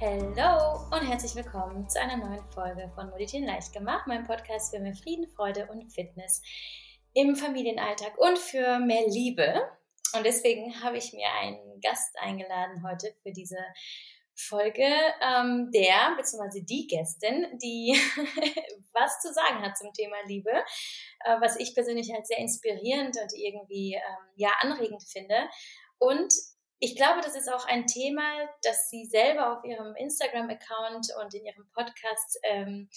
Hallo und herzlich willkommen zu einer neuen Folge von Meditieren leicht gemacht, meinem Podcast für mehr Frieden, Freude und Fitness im Familienalltag und für mehr Liebe. Und deswegen habe ich mir einen Gast eingeladen heute für diese Folge, ähm, der bzw. die Gästin, die was zu sagen hat zum Thema Liebe, äh, was ich persönlich halt sehr inspirierend und irgendwie ähm, ja anregend finde. Und ich glaube, das ist auch ein Thema, das sie selber auf ihrem Instagram-Account und in ihrem Podcast ähm,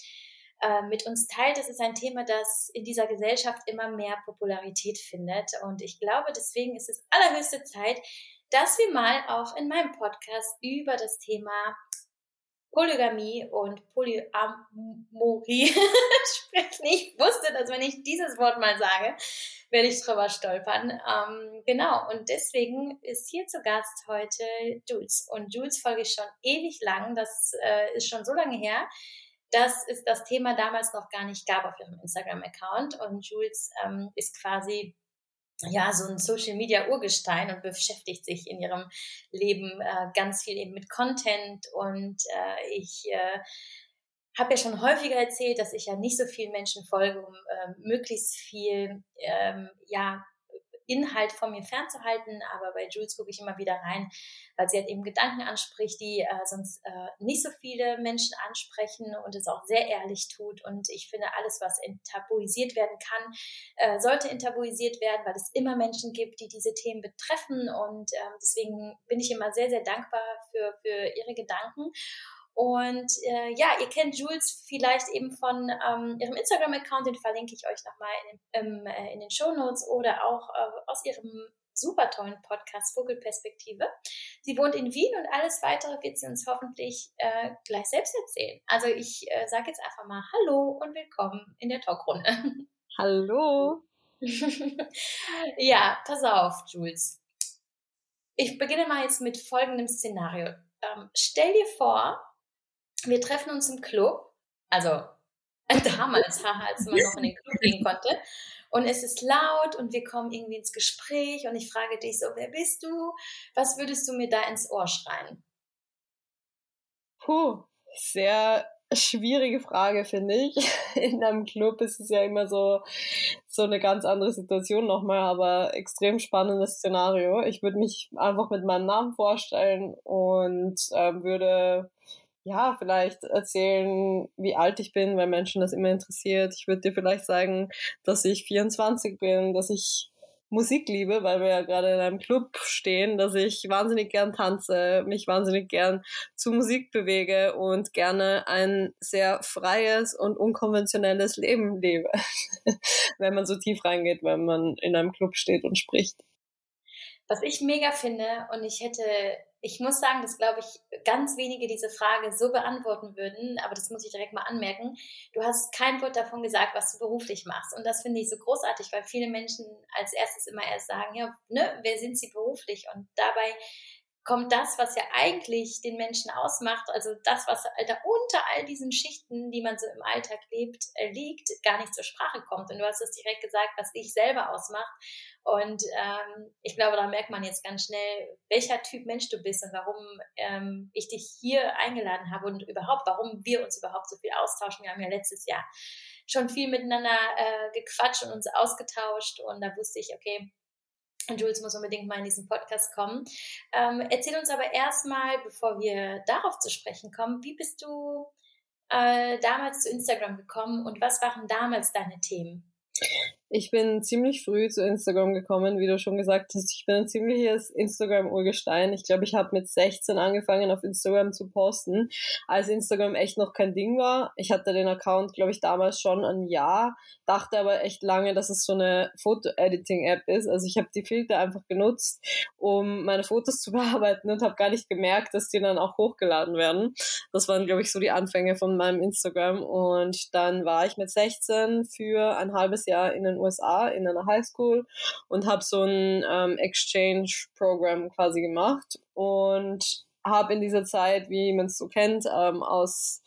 äh, mit uns teilt. Das ist ein Thema, das in dieser Gesellschaft immer mehr Popularität findet. Und ich glaube, deswegen ist es allerhöchste Zeit, dass wir mal auch in meinem Podcast über das Thema Polygamie und Polyamorie sprechen. Ich wusste, dass wenn ich dieses Wort mal sage, werde ich drüber stolpern. Ähm, genau, und deswegen ist hier zu Gast heute Jules. Und Jules folge ich schon ewig lang, das äh, ist schon so lange her, dass es das Thema damals noch gar nicht gab auf ihrem Instagram-Account. Und Jules ähm, ist quasi ja, so ein Social Media Urgestein und beschäftigt sich in ihrem Leben äh, ganz viel eben mit Content. Und äh, ich äh, habe ja schon häufiger erzählt, dass ich ja nicht so vielen Menschen folge, um äh, möglichst viel ähm, ja Inhalt von mir fernzuhalten, aber bei Jules gucke ich immer wieder rein, weil sie halt eben Gedanken anspricht, die äh, sonst äh, nicht so viele Menschen ansprechen und es auch sehr ehrlich tut. Und ich finde, alles, was enttabuisiert werden kann, äh, sollte enttabuisiert werden, weil es immer Menschen gibt, die diese Themen betreffen. Und ähm, deswegen bin ich immer sehr, sehr dankbar für, für ihre Gedanken. Und äh, ja, ihr kennt Jules vielleicht eben von ähm, ihrem Instagram-Account, den verlinke ich euch nochmal in, äh, in den Show Notes oder auch äh, aus ihrem super tollen Podcast Vogelperspektive. Sie wohnt in Wien und alles weitere wird sie uns hoffentlich äh, gleich selbst erzählen. Also ich äh, sage jetzt einfach mal Hallo und willkommen in der Talkrunde. Hallo. ja, pass auf, Jules. Ich beginne mal jetzt mit folgendem Szenario. Ähm, stell dir vor, wir treffen uns im Club, also damals, als man noch in den Club gehen konnte. Und es ist laut und wir kommen irgendwie ins Gespräch und ich frage dich so, wer bist du? Was würdest du mir da ins Ohr schreien? Puh, sehr schwierige Frage, finde ich. In einem Club ist es ja immer so, so eine ganz andere Situation nochmal, aber extrem spannendes Szenario. Ich würde mich einfach mit meinem Namen vorstellen und äh, würde ja, vielleicht erzählen, wie alt ich bin, weil Menschen das immer interessiert. Ich würde dir vielleicht sagen, dass ich 24 bin, dass ich Musik liebe, weil wir ja gerade in einem Club stehen, dass ich wahnsinnig gern tanze, mich wahnsinnig gern zu Musik bewege und gerne ein sehr freies und unkonventionelles Leben lebe, wenn man so tief reingeht, wenn man in einem Club steht und spricht. Was ich mega finde, und ich hätte ich muss sagen, dass, glaube ich, ganz wenige diese Frage so beantworten würden, aber das muss ich direkt mal anmerken. Du hast kein Wort davon gesagt, was du beruflich machst. Und das finde ich so großartig, weil viele Menschen als erstes immer erst sagen, ja, ne, wer sind sie beruflich? Und dabei kommt das, was ja eigentlich den Menschen ausmacht, also das, was Alter, unter all diesen Schichten, die man so im Alltag lebt, äh, liegt, gar nicht zur Sprache kommt. Und du hast es direkt gesagt, was dich selber ausmacht. Und ähm, ich glaube, da merkt man jetzt ganz schnell, welcher Typ Mensch du bist und warum ähm, ich dich hier eingeladen habe und überhaupt, warum wir uns überhaupt so viel austauschen. Wir haben ja letztes Jahr schon viel miteinander äh, gequatscht und uns ausgetauscht und da wusste ich, okay, Jules muss unbedingt mal in diesen Podcast kommen. Ähm, erzähl uns aber erstmal, bevor wir darauf zu sprechen kommen, wie bist du äh, damals zu Instagram gekommen und was waren damals deine Themen? Ich bin ziemlich früh zu Instagram gekommen, wie du schon gesagt hast. Ich bin ein ziemliches Instagram-Urgestein. Ich glaube, ich habe mit 16 angefangen, auf Instagram zu posten, als Instagram echt noch kein Ding war. Ich hatte den Account, glaube ich, damals schon ein Jahr, dachte aber echt lange, dass es so eine Foto-Editing-App ist. Also ich habe die Filter einfach genutzt, um meine Fotos zu bearbeiten und habe gar nicht gemerkt, dass die dann auch hochgeladen werden. Das waren, glaube ich, so die Anfänge von meinem Instagram. Und dann war ich mit 16 für ein halbes Jahr in den USA in einer Highschool und habe so ein ähm, Exchange-Programm quasi gemacht und habe in dieser Zeit, wie man es so kennt, ähm, aus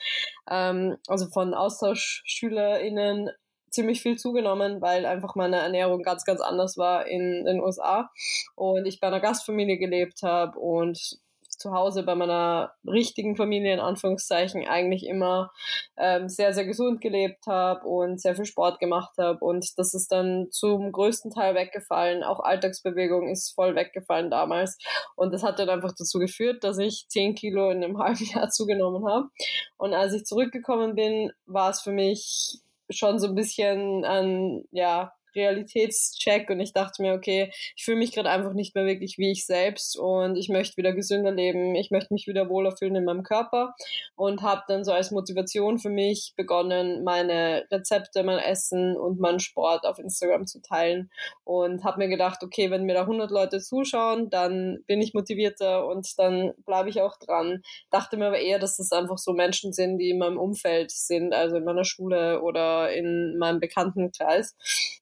ähm, also von AustauschschülerInnen ziemlich viel zugenommen, weil einfach meine Ernährung ganz, ganz anders war in den USA und ich bei einer Gastfamilie gelebt habe und zu Hause bei meiner richtigen Familie in Anführungszeichen eigentlich immer ähm, sehr, sehr gesund gelebt habe und sehr viel Sport gemacht habe. Und das ist dann zum größten Teil weggefallen. Auch Alltagsbewegung ist voll weggefallen damals. Und das hat dann einfach dazu geführt, dass ich 10 Kilo in einem halben Jahr zugenommen habe. Und als ich zurückgekommen bin, war es für mich schon so ein bisschen ein, ja, Realitätscheck und ich dachte mir, okay, ich fühle mich gerade einfach nicht mehr wirklich wie ich selbst und ich möchte wieder gesünder leben, ich möchte mich wieder wohler fühlen in meinem Körper und habe dann so als Motivation für mich begonnen, meine Rezepte, mein Essen und meinen Sport auf Instagram zu teilen und habe mir gedacht, okay, wenn mir da 100 Leute zuschauen, dann bin ich motivierter und dann bleibe ich auch dran. Dachte mir aber eher, dass das einfach so Menschen sind, die in meinem Umfeld sind, also in meiner Schule oder in meinem Bekanntenkreis.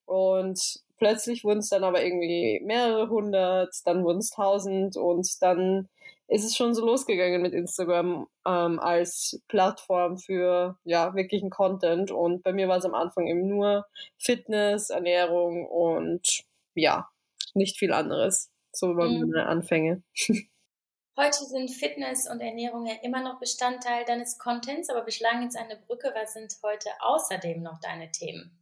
Und plötzlich wurden es dann aber irgendwie mehrere hundert, dann wurden es tausend und dann ist es schon so losgegangen mit Instagram ähm, als Plattform für ja wirklichen Content. Und bei mir war es am Anfang eben nur Fitness, Ernährung und ja, nicht viel anderes. So waren mhm. meine Anfänge. Heute sind Fitness und Ernährung ja immer noch Bestandteil deines Contents, aber wir schlagen jetzt eine Brücke. Was sind heute außerdem noch deine Themen?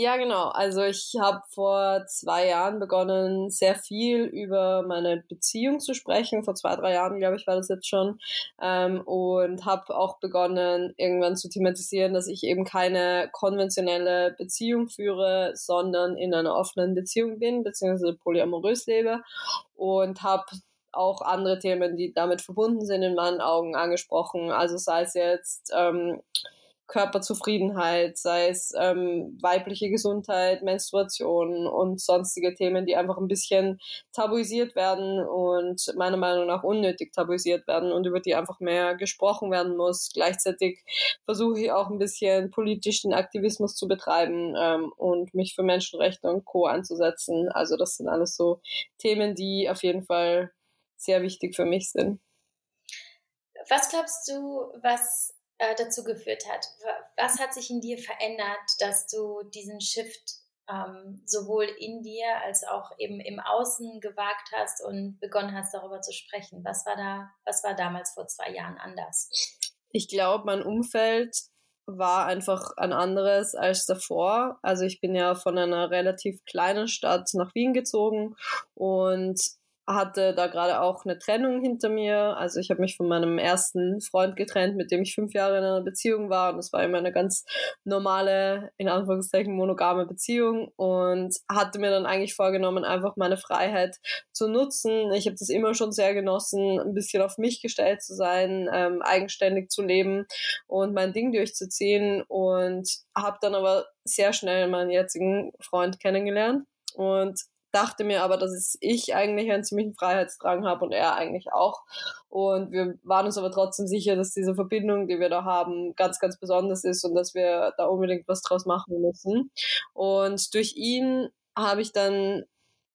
Ja, genau. Also ich habe vor zwei Jahren begonnen, sehr viel über meine Beziehung zu sprechen. Vor zwei, drei Jahren, glaube ich, war das jetzt schon. Ähm, und habe auch begonnen, irgendwann zu thematisieren, dass ich eben keine konventionelle Beziehung führe, sondern in einer offenen Beziehung bin, beziehungsweise polyamorös lebe. Und habe auch andere Themen, die damit verbunden sind, in meinen Augen angesprochen. Also sei es jetzt ähm, Körperzufriedenheit, sei es ähm, weibliche Gesundheit, Menstruation und sonstige Themen, die einfach ein bisschen tabuisiert werden und meiner Meinung nach unnötig tabuisiert werden und über die einfach mehr gesprochen werden muss. Gleichzeitig versuche ich auch ein bisschen politisch den Aktivismus zu betreiben ähm, und mich für Menschenrechte und Co. einzusetzen. Also das sind alles so Themen, die auf jeden Fall sehr wichtig für mich sind. Was glaubst du, was äh, dazu geführt hat. Was hat sich in dir verändert, dass du diesen Shift ähm, sowohl in dir als auch eben im Außen gewagt hast und begonnen hast, darüber zu sprechen? Was war da, was war damals vor zwei Jahren anders? Ich glaube, mein Umfeld war einfach ein anderes als davor. Also ich bin ja von einer relativ kleinen Stadt nach Wien gezogen und hatte da gerade auch eine Trennung hinter mir. Also ich habe mich von meinem ersten Freund getrennt, mit dem ich fünf Jahre in einer Beziehung war. Und das war immer eine ganz normale, in Anführungszeichen, monogame Beziehung. Und hatte mir dann eigentlich vorgenommen, einfach meine Freiheit zu nutzen. Ich habe das immer schon sehr genossen, ein bisschen auf mich gestellt zu sein, ähm, eigenständig zu leben und mein Ding durchzuziehen. Und habe dann aber sehr schnell meinen jetzigen Freund kennengelernt. Und dachte mir aber, dass ich eigentlich einen ziemlichen Freiheitsdrang habe und er eigentlich auch. Und wir waren uns aber trotzdem sicher, dass diese Verbindung, die wir da haben, ganz, ganz besonders ist und dass wir da unbedingt was draus machen müssen. Und durch ihn habe ich dann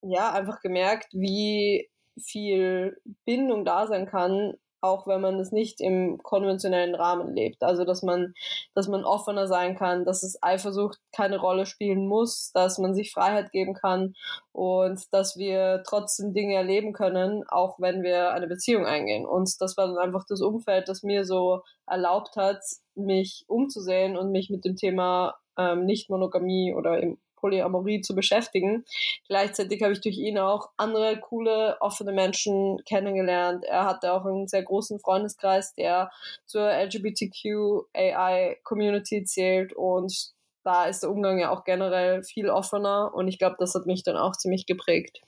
ja einfach gemerkt, wie viel Bindung da sein kann, auch wenn man es nicht im konventionellen Rahmen lebt. Also dass man, dass man offener sein kann, dass es Eifersucht keine Rolle spielen muss, dass man sich Freiheit geben kann und dass wir trotzdem Dinge erleben können, auch wenn wir eine Beziehung eingehen. Und das war dann einfach das Umfeld, das mir so erlaubt hat, mich umzusehen und mich mit dem Thema ähm, Nicht-Monogamie oder Polyamorie zu beschäftigen. Gleichzeitig habe ich durch ihn auch andere coole, offene Menschen kennengelernt. Er hatte auch einen sehr großen Freundeskreis, der zur LGBTQAI-Community zählt und da ist der Umgang ja auch generell viel offener und ich glaube, das hat mich dann auch ziemlich geprägt.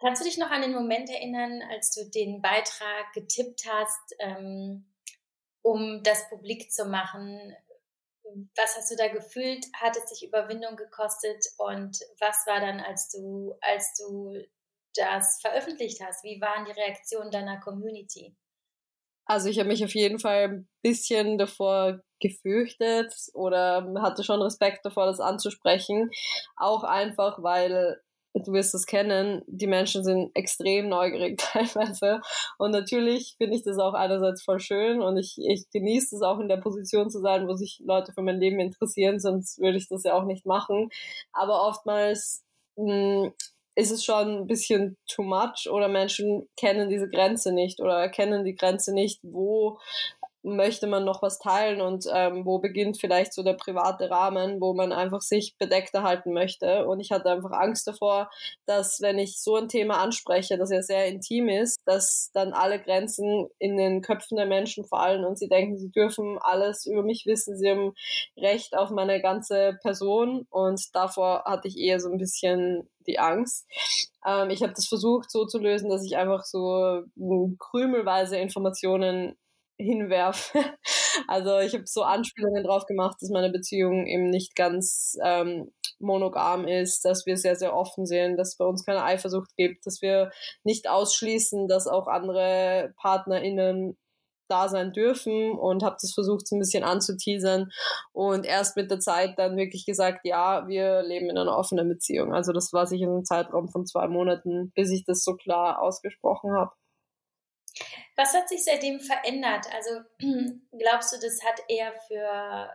Kannst du dich noch an den Moment erinnern, als du den Beitrag getippt hast, ähm, um das publik zu machen, was hast du da gefühlt? Hat es sich Überwindung gekostet? Und was war dann, als du, als du das veröffentlicht hast? Wie waren die Reaktionen deiner Community? Also ich habe mich auf jeden Fall ein bisschen davor gefürchtet oder hatte schon Respekt davor, das anzusprechen. Auch einfach, weil du wirst es kennen, die Menschen sind extrem neugierig teilweise. Und natürlich finde ich das auch einerseits voll schön und ich, ich genieße es auch in der Position zu sein, wo sich Leute für mein Leben interessieren, sonst würde ich das ja auch nicht machen. Aber oftmals mh, hm, ist es schon ein bisschen too much oder Menschen kennen diese Grenze nicht oder erkennen die Grenze nicht, wo möchte man noch was teilen und ähm, wo beginnt vielleicht so der private Rahmen, wo man einfach sich bedeckter halten möchte. Und ich hatte einfach Angst davor, dass wenn ich so ein Thema anspreche, das ja sehr intim ist, dass dann alle Grenzen in den Köpfen der Menschen fallen und sie denken, sie dürfen alles über mich wissen, sie haben Recht auf meine ganze Person und davor hatte ich eher so ein bisschen die Angst. Ähm, ich habe das versucht so zu lösen, dass ich einfach so krümelweise Informationen hinwerfe. Also ich habe so Anspielungen drauf gemacht, dass meine Beziehung eben nicht ganz ähm, monogam ist, dass wir sehr, sehr offen sehen, dass es bei uns keine Eifersucht gibt, dass wir nicht ausschließen, dass auch andere PartnerInnen da sein dürfen und habe das versucht so ein bisschen anzuteasern und erst mit der Zeit dann wirklich gesagt, ja, wir leben in einer offenen Beziehung. Also das war sicher ein Zeitraum von zwei Monaten, bis ich das so klar ausgesprochen habe. Was hat sich seitdem verändert? Also glaubst du, das hat eher für,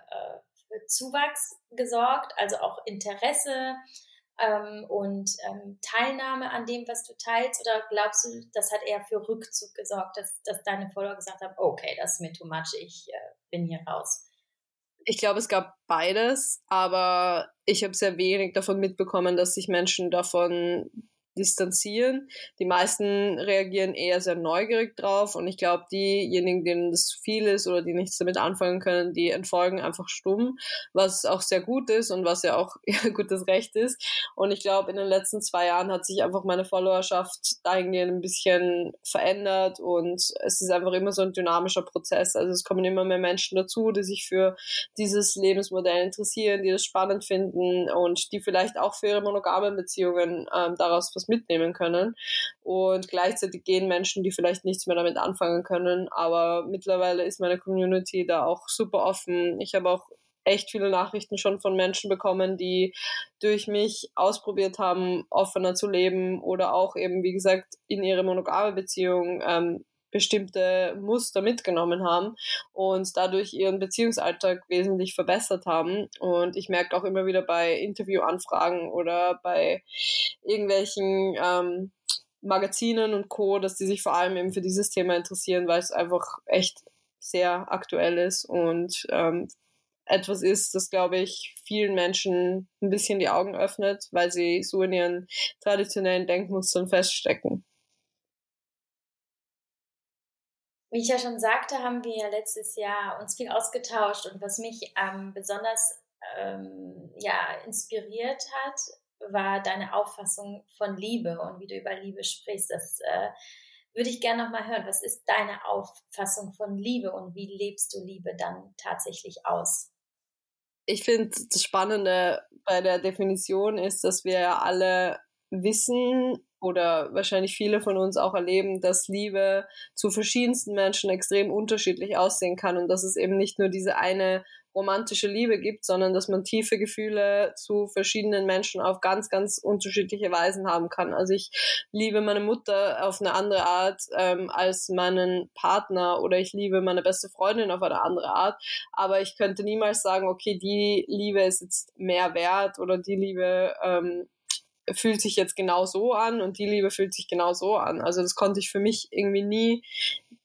äh, für Zuwachs gesorgt, also auch Interesse ähm, und ähm, Teilnahme an dem, was du teilst? Oder glaubst du, das hat eher für Rückzug gesorgt, dass, dass deine Follower gesagt haben, okay, das ist mir too much, ich äh, bin hier raus? Ich glaube, es gab beides, aber ich habe sehr wenig davon mitbekommen, dass sich Menschen davon distanzieren. Die meisten reagieren eher sehr neugierig drauf und ich glaube, diejenigen, denen das zu viel ist oder die nichts damit anfangen können, die entfolgen einfach stumm, was auch sehr gut ist und was ja auch gutes Recht ist. Und ich glaube, in den letzten zwei Jahren hat sich einfach meine Followerschaft dahingehend ein bisschen verändert und es ist einfach immer so ein dynamischer Prozess. Also es kommen immer mehr Menschen dazu, die sich für dieses Lebensmodell interessieren, die das spannend finden und die vielleicht auch für ihre monogamen Beziehungen ähm, daraus was was mitnehmen können. Und gleichzeitig gehen Menschen, die vielleicht nichts mehr damit anfangen können. Aber mittlerweile ist meine Community da auch super offen. Ich habe auch echt viele Nachrichten schon von Menschen bekommen, die durch mich ausprobiert haben, offener zu leben oder auch eben, wie gesagt, in ihre monogame Beziehung ähm, bestimmte Muster mitgenommen haben und dadurch ihren Beziehungsalltag wesentlich verbessert haben. Und ich merke auch immer wieder bei Interviewanfragen oder bei irgendwelchen ähm, Magazinen und Co., dass die sich vor allem eben für dieses Thema interessieren, weil es einfach echt sehr aktuell ist und ähm, etwas ist, das, glaube ich, vielen Menschen ein bisschen die Augen öffnet, weil sie so in ihren traditionellen Denkmustern feststecken. Wie ich ja schon sagte, haben wir ja letztes Jahr uns viel ausgetauscht und was mich ähm, besonders ähm, ja, inspiriert hat, war deine Auffassung von Liebe und wie du über Liebe sprichst. Das äh, würde ich gerne nochmal hören. Was ist deine Auffassung von Liebe und wie lebst du Liebe dann tatsächlich aus? Ich finde, das Spannende bei der Definition ist, dass wir alle wissen, oder wahrscheinlich viele von uns auch erleben, dass Liebe zu verschiedensten Menschen extrem unterschiedlich aussehen kann und dass es eben nicht nur diese eine romantische Liebe gibt, sondern dass man tiefe Gefühle zu verschiedenen Menschen auf ganz, ganz unterschiedliche Weisen haben kann. Also ich liebe meine Mutter auf eine andere Art ähm, als meinen Partner oder ich liebe meine beste Freundin auf eine andere Art, aber ich könnte niemals sagen, okay, die Liebe ist jetzt mehr wert oder die Liebe ähm, fühlt sich jetzt genau so an und die Liebe fühlt sich genau so an. Also das konnte ich für mich irgendwie nie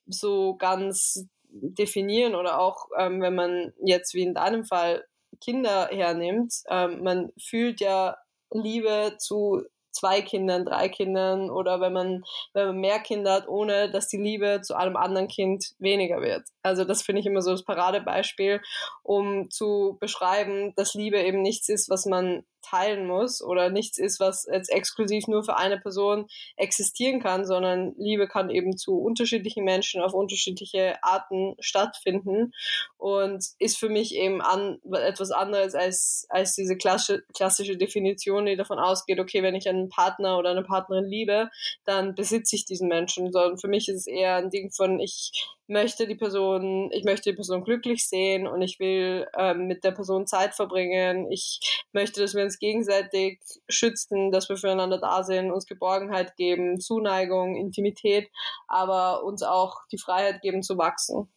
so ganz definieren oder auch ähm, wenn man jetzt wie in deinem Fall Kinder hernimmt, ähm, man fühlt ja Liebe zu zwei Kindern, drei Kindern oder wenn man, wenn man mehr Kinder hat, ohne dass die Liebe zu einem anderen Kind weniger wird. Also das finde ich immer so das Paradebeispiel, um zu beschreiben, dass Liebe eben nichts ist, was man teilen muss oder nichts ist, was jetzt exklusiv nur für eine Person existieren kann, sondern Liebe kann eben zu unterschiedlichen Menschen auf unterschiedliche Arten stattfinden und ist für mich eben an, etwas anderes als, als diese klassische, klassische Definition, die davon ausgeht, okay, wenn ich einen Partner oder eine Partnerin liebe, dann besitze ich diesen Menschen, sondern für mich ist es eher ein Ding von, ich möchte die Person, ich möchte die Person glücklich sehen und ich will ähm, mit der Person Zeit verbringen. Ich möchte, dass wir uns gegenseitig schützen, dass wir füreinander da sind, uns Geborgenheit geben, Zuneigung, Intimität, aber uns auch die Freiheit geben zu wachsen.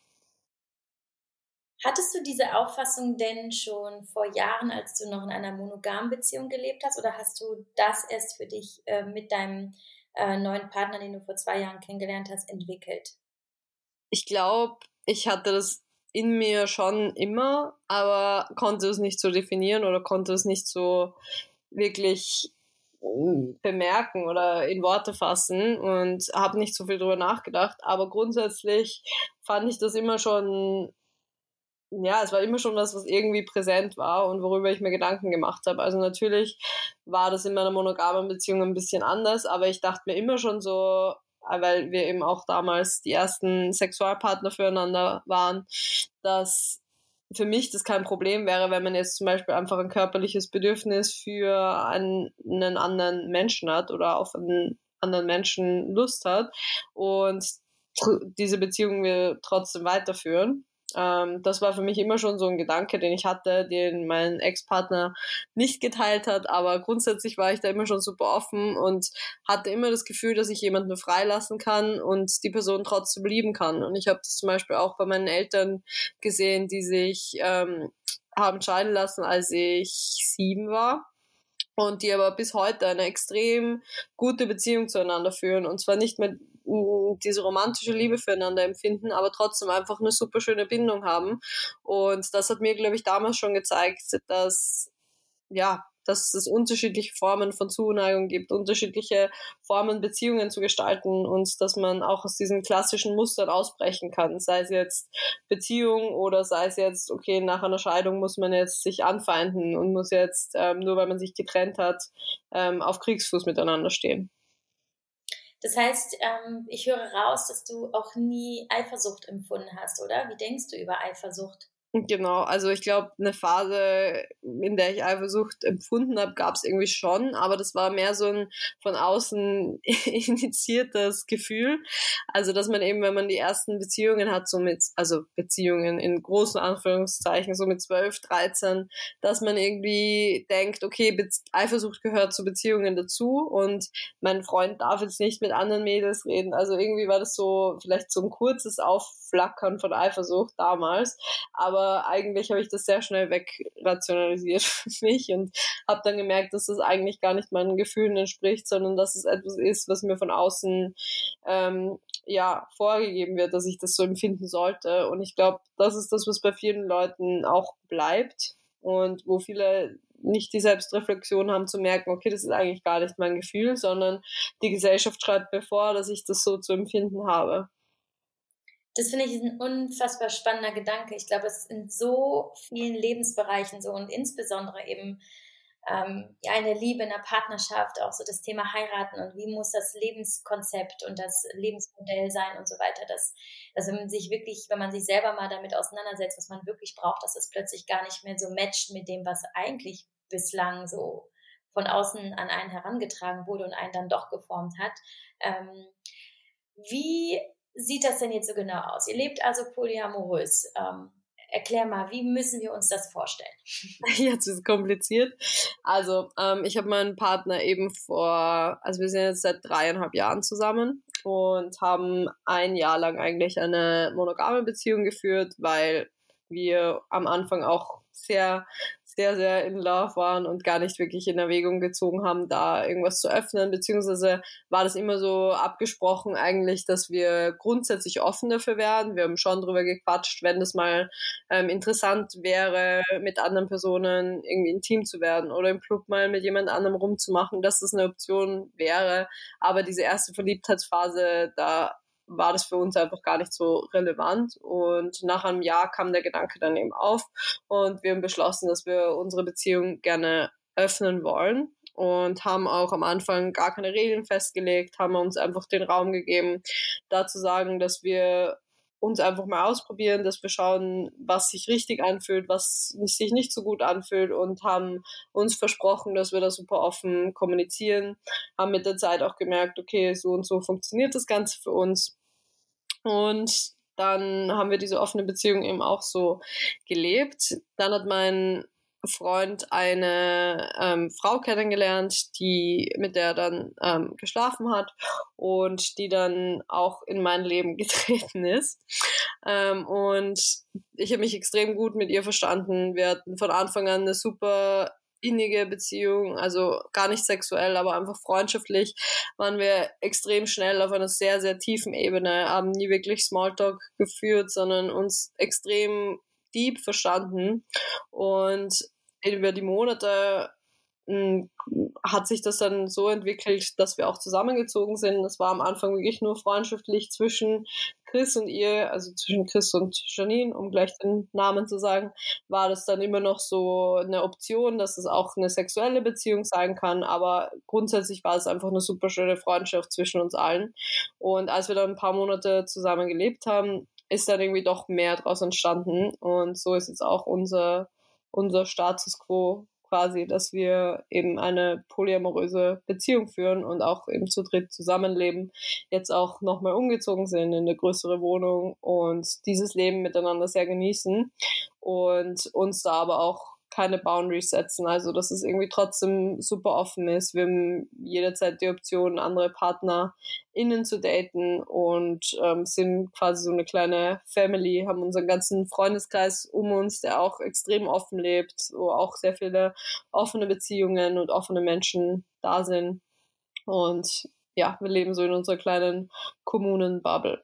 Hattest du diese Auffassung denn schon vor Jahren, als du noch in einer monogamen Beziehung gelebt hast, oder hast du das erst für dich äh, mit deinem äh, neuen Partner, den du vor zwei Jahren kennengelernt hast, entwickelt? Ich glaube, ich hatte das in mir schon immer, aber konnte es nicht so definieren oder konnte es nicht so wirklich bemerken oder in Worte fassen und habe nicht so viel drüber nachgedacht. Aber grundsätzlich fand ich das immer schon ja, es war immer schon was, was irgendwie präsent war und worüber ich mir Gedanken gemacht habe. Also natürlich war das in meiner monogamen Beziehung ein bisschen anders, aber ich dachte mir immer schon so, weil wir eben auch damals die ersten Sexualpartner füreinander waren, dass für mich das kein Problem wäre, wenn man jetzt zum Beispiel einfach ein körperliches Bedürfnis für einen, einen anderen Menschen hat oder auf einen anderen Menschen Lust hat und diese Beziehung wir trotzdem weiterführen. Ähm, das war für mich immer schon so ein Gedanke, den ich hatte, den mein Ex-Partner nicht geteilt hat, aber grundsätzlich war ich da immer schon super offen und hatte immer das Gefühl, dass ich jemanden freilassen kann und die Person trotzdem lieben kann. Und ich habe das zum Beispiel auch bei meinen Eltern gesehen, die sich ähm, haben scheiden lassen, als ich sieben war und die aber bis heute eine extrem gute Beziehung zueinander führen. Und zwar nicht mehr diese romantische Liebe füreinander empfinden, aber trotzdem einfach eine super schöne Bindung haben. Und das hat mir, glaube ich, damals schon gezeigt, dass ja, dass es unterschiedliche Formen von Zuneigung gibt, unterschiedliche Formen Beziehungen zu gestalten und dass man auch aus diesen klassischen Mustern ausbrechen kann, sei es jetzt Beziehung oder sei es jetzt, okay, nach einer Scheidung muss man jetzt sich anfeinden und muss jetzt, ähm, nur weil man sich getrennt hat, ähm, auf Kriegsfuß miteinander stehen. Das heißt, ähm, ich höre raus, dass du auch nie Eifersucht empfunden hast, oder? Wie denkst du über Eifersucht? Genau, also ich glaube, eine Phase, in der ich Eifersucht empfunden habe, gab es irgendwie schon, aber das war mehr so ein von außen initiiertes Gefühl. Also, dass man eben, wenn man die ersten Beziehungen hat, so mit, also Beziehungen in großen Anführungszeichen, so mit 12, 13, dass man irgendwie denkt, okay, Be Eifersucht gehört zu Beziehungen dazu und mein Freund darf jetzt nicht mit anderen Mädels reden. Also irgendwie war das so vielleicht so ein kurzes Aufflackern von Eifersucht damals, aber aber eigentlich habe ich das sehr schnell wegrationalisiert für mich und habe dann gemerkt, dass das eigentlich gar nicht meinen Gefühlen entspricht, sondern dass es etwas ist, was mir von außen ähm, ja vorgegeben wird, dass ich das so empfinden sollte. Und ich glaube, das ist das, was bei vielen Leuten auch bleibt und wo viele nicht die Selbstreflexion haben zu merken, okay, das ist eigentlich gar nicht mein Gefühl, sondern die Gesellschaft schreibt mir vor, dass ich das so zu empfinden habe das finde ich ein unfassbar spannender Gedanke. Ich glaube, es ist in so vielen Lebensbereichen so und insbesondere eben ähm, ja, in der Liebe, in der Partnerschaft, auch so das Thema heiraten und wie muss das Lebenskonzept und das Lebensmodell sein und so weiter. Dass, dass man sich wirklich, wenn man sich selber mal damit auseinandersetzt, was man wirklich braucht, dass es plötzlich gar nicht mehr so matcht mit dem, was eigentlich bislang so von außen an einen herangetragen wurde und einen dann doch geformt hat. Ähm, wie sieht das denn jetzt so genau aus? Ihr lebt also polyamorös. Ähm, erklär mal, wie müssen wir uns das vorstellen? Jetzt ist es kompliziert. Also, ähm, ich habe meinen Partner eben vor, also wir sind jetzt seit dreieinhalb Jahren zusammen und haben ein Jahr lang eigentlich eine monogame Beziehung geführt, weil wir am Anfang auch sehr sehr, sehr in Love waren und gar nicht wirklich in Erwägung gezogen haben, da irgendwas zu öffnen, beziehungsweise war das immer so abgesprochen eigentlich, dass wir grundsätzlich offen dafür wären. Wir haben schon drüber gequatscht, wenn das mal ähm, interessant wäre, mit anderen Personen irgendwie intim zu werden oder im Club mal mit jemand anderem rumzumachen, dass das eine Option wäre. Aber diese erste Verliebtheitsphase, da war das für uns einfach gar nicht so relevant. Und nach einem Jahr kam der Gedanke dann eben auf und wir haben beschlossen, dass wir unsere Beziehung gerne öffnen wollen und haben auch am Anfang gar keine Regeln festgelegt, haben uns einfach den Raum gegeben, da zu sagen, dass wir uns einfach mal ausprobieren, dass wir schauen, was sich richtig anfühlt, was sich nicht so gut anfühlt und haben uns versprochen, dass wir da super offen kommunizieren, haben mit der Zeit auch gemerkt, okay, so und so funktioniert das Ganze für uns und dann haben wir diese offene Beziehung eben auch so gelebt. Dann hat mein Freund eine ähm, Frau kennengelernt, die mit der dann ähm, geschlafen hat und die dann auch in mein Leben getreten ist. Ähm, und ich habe mich extrem gut mit ihr verstanden. Wir hatten von Anfang an eine super innige Beziehung, also gar nicht sexuell, aber einfach freundschaftlich, waren wir extrem schnell auf einer sehr, sehr tiefen Ebene, haben nie wirklich Smalltalk geführt, sondern uns extrem deep verstanden. Und über die Monate hat sich das dann so entwickelt, dass wir auch zusammengezogen sind. Das war am Anfang wirklich nur freundschaftlich zwischen Chris und ihr, also zwischen Chris und Janine, um gleich den Namen zu sagen, war das dann immer noch so eine Option, dass es auch eine sexuelle Beziehung sein kann, aber grundsätzlich war es einfach eine super schöne Freundschaft zwischen uns allen. Und als wir dann ein paar Monate zusammen gelebt haben, ist dann irgendwie doch mehr daraus entstanden und so ist jetzt auch unser unser Status quo quasi, dass wir eben eine polyamoröse Beziehung führen und auch eben zu dritt zusammenleben, jetzt auch nochmal umgezogen sind in eine größere Wohnung und dieses Leben miteinander sehr genießen und uns da aber auch keine Boundaries setzen. Also, dass es irgendwie trotzdem super offen ist. Wir haben jederzeit die Option, andere Partner innen zu daten und ähm, sind quasi so eine kleine Family, haben unseren ganzen Freundeskreis um uns, der auch extrem offen lebt, wo auch sehr viele offene Beziehungen und offene Menschen da sind. Und ja, wir leben so in unserer kleinen Kommunenbubble.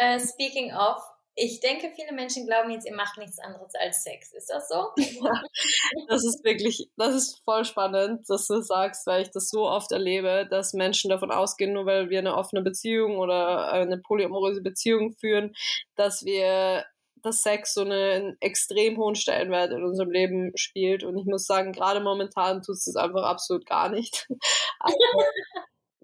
uh, speaking of, ich denke, viele Menschen glauben jetzt, ihr macht nichts anderes als Sex. Ist das so? Ja, das ist wirklich, das ist voll spannend, dass du sagst, weil ich das so oft erlebe, dass Menschen davon ausgehen, nur weil wir eine offene Beziehung oder eine polyamoröse Beziehung führen, dass wir dass Sex so einen extrem hohen Stellenwert in unserem Leben spielt. Und ich muss sagen, gerade momentan tut es einfach absolut gar nicht. Also,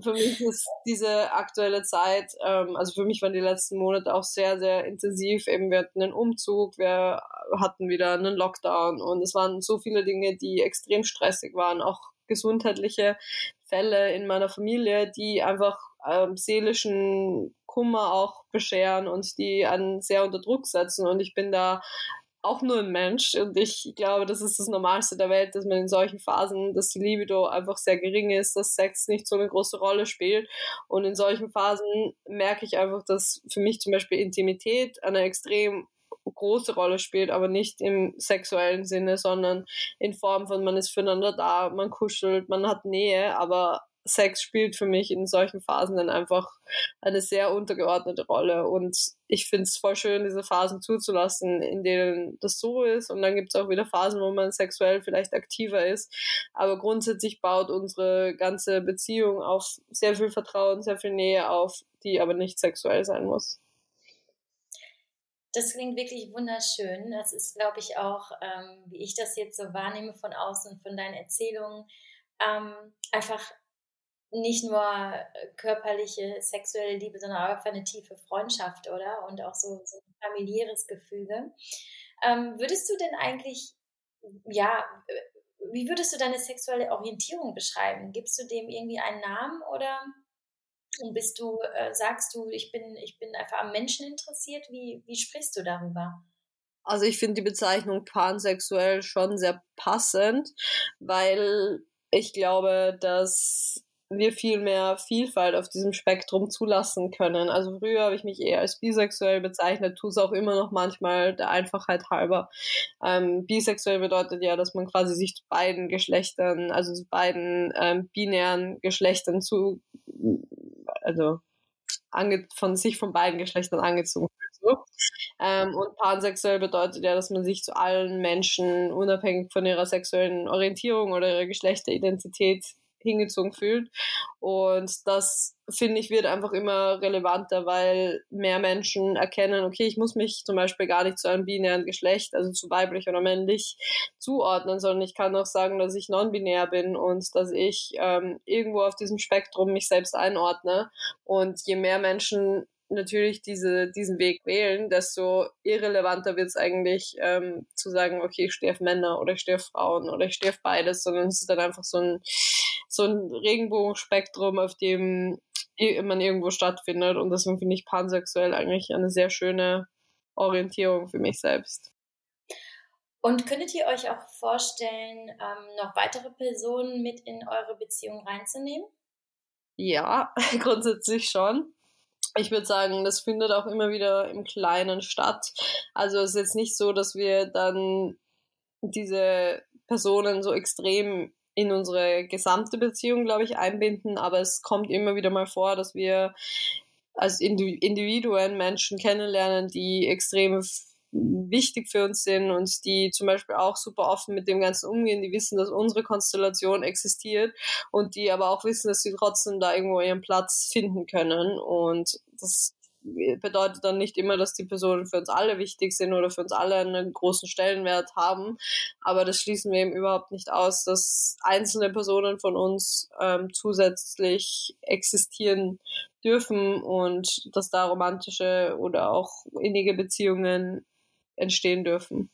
für mich ist diese aktuelle Zeit, ähm, also für mich waren die letzten Monate auch sehr, sehr intensiv. Eben wir hatten einen Umzug, wir hatten wieder einen Lockdown und es waren so viele Dinge, die extrem stressig waren, auch gesundheitliche Fälle in meiner Familie, die einfach ähm, seelischen Kummer auch bescheren und die einen sehr unter Druck setzen. Und ich bin da auch nur ein Mensch. Und ich glaube, das ist das Normalste der Welt, dass man in solchen Phasen, dass die Libido einfach sehr gering ist, dass Sex nicht so eine große Rolle spielt. Und in solchen Phasen merke ich einfach, dass für mich zum Beispiel Intimität eine extrem große Rolle spielt, aber nicht im sexuellen Sinne, sondern in Form von man ist füreinander da, man kuschelt, man hat Nähe, aber Sex spielt für mich in solchen Phasen dann einfach eine sehr untergeordnete Rolle. Und ich finde es voll schön, diese Phasen zuzulassen, in denen das so ist. Und dann gibt es auch wieder Phasen, wo man sexuell vielleicht aktiver ist. Aber grundsätzlich baut unsere ganze Beziehung auf sehr viel Vertrauen, sehr viel Nähe auf, die aber nicht sexuell sein muss. Das klingt wirklich wunderschön. Das ist, glaube ich, auch, ähm, wie ich das jetzt so wahrnehme von außen, von deinen Erzählungen, ähm, einfach nicht nur äh, körperliche, sexuelle Liebe, sondern auch einfach eine tiefe Freundschaft, oder? Und auch so, so ein familiäres Gefüge. Ähm, würdest du denn eigentlich, ja, äh, wie würdest du deine sexuelle Orientierung beschreiben? Gibst du dem irgendwie einen Namen oder bist du, äh, sagst du, ich bin, ich bin einfach am Menschen interessiert? Wie, wie sprichst du darüber? Also ich finde die Bezeichnung pansexuell schon sehr passend, weil ich glaube, dass wir viel mehr Vielfalt auf diesem Spektrum zulassen können. Also früher habe ich mich eher als bisexuell bezeichnet, tue es auch immer noch manchmal der Einfachheit halber. Ähm, bisexuell bedeutet ja, dass man quasi sich zu beiden Geschlechtern, also zu beiden ähm, binären Geschlechtern zu, also ange von sich von beiden Geschlechtern angezogen fühlt. Ähm, und pansexuell bedeutet ja, dass man sich zu allen Menschen unabhängig von ihrer sexuellen Orientierung oder ihrer Geschlechteridentität hingezogen fühlt. Und das, finde ich, wird einfach immer relevanter, weil mehr Menschen erkennen, okay, ich muss mich zum Beispiel gar nicht zu einem binären Geschlecht, also zu weiblich oder männlich, zuordnen, sondern ich kann auch sagen, dass ich non-binär bin und dass ich ähm, irgendwo auf diesem Spektrum mich selbst einordne. Und je mehr Menschen natürlich diese, diesen Weg wählen, desto irrelevanter wird es eigentlich ähm, zu sagen, okay, ich stehe auf Männer oder ich stehe auf Frauen oder ich stehe auf beides, sondern es ist dann einfach so ein, so ein Regenbogenspektrum, auf dem man irgendwo stattfindet und deswegen finde ich pansexuell eigentlich eine sehr schöne Orientierung für mich selbst. Und könntet ihr euch auch vorstellen, ähm, noch weitere Personen mit in eure Beziehung reinzunehmen? Ja, grundsätzlich schon. Ich würde sagen, das findet auch immer wieder im Kleinen statt. Also es ist jetzt nicht so, dass wir dann diese Personen so extrem in unsere gesamte Beziehung, glaube ich, einbinden, aber es kommt immer wieder mal vor, dass wir als Individuen Menschen kennenlernen, die extrem wichtig für uns sind und die zum Beispiel auch super offen mit dem Ganzen umgehen, die wissen, dass unsere Konstellation existiert und die aber auch wissen, dass sie trotzdem da irgendwo ihren Platz finden können. Und das bedeutet dann nicht immer, dass die Personen für uns alle wichtig sind oder für uns alle einen großen Stellenwert haben. Aber das schließen wir eben überhaupt nicht aus, dass einzelne Personen von uns ähm, zusätzlich existieren dürfen und dass da romantische oder auch innige Beziehungen entstehen dürfen.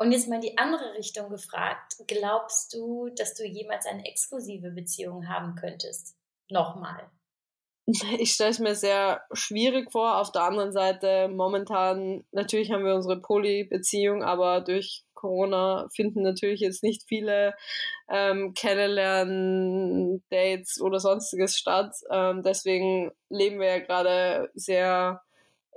Und jetzt mal in die andere Richtung gefragt. Glaubst du, dass du jemals eine exklusive Beziehung haben könntest? Nochmal. Ich stelle es mir sehr schwierig vor. Auf der anderen Seite, momentan, natürlich haben wir unsere Poly-Beziehung, aber durch Corona finden natürlich jetzt nicht viele ähm, Kennenlernen, Dates oder sonstiges statt. Ähm, deswegen leben wir ja gerade sehr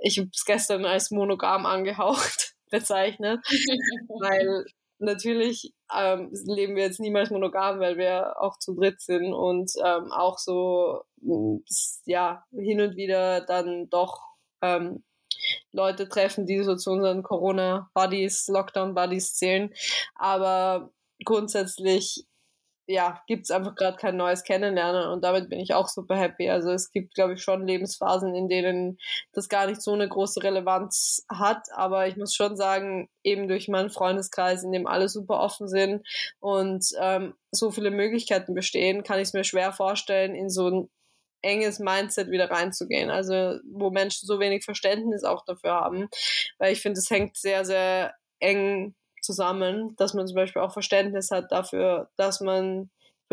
ich habe es gestern als monogam angehaucht bezeichnet, weil natürlich ähm, leben wir jetzt niemals monogam, weil wir auch zu dritt sind und ähm, auch so ja hin und wieder dann doch ähm, Leute treffen, die so zu unseren Corona-Buddies, Lockdown-Buddies zählen. Aber grundsätzlich ja, gibt es einfach gerade kein neues Kennenlernen und damit bin ich auch super happy. Also es gibt, glaube ich, schon Lebensphasen, in denen das gar nicht so eine große Relevanz hat, aber ich muss schon sagen, eben durch meinen Freundeskreis, in dem alle super offen sind und ähm, so viele Möglichkeiten bestehen, kann ich es mir schwer vorstellen, in so ein enges Mindset wieder reinzugehen. Also wo Menschen so wenig Verständnis auch dafür haben, weil ich finde, es hängt sehr, sehr eng zusammen, dass man zum Beispiel auch Verständnis hat dafür, dass man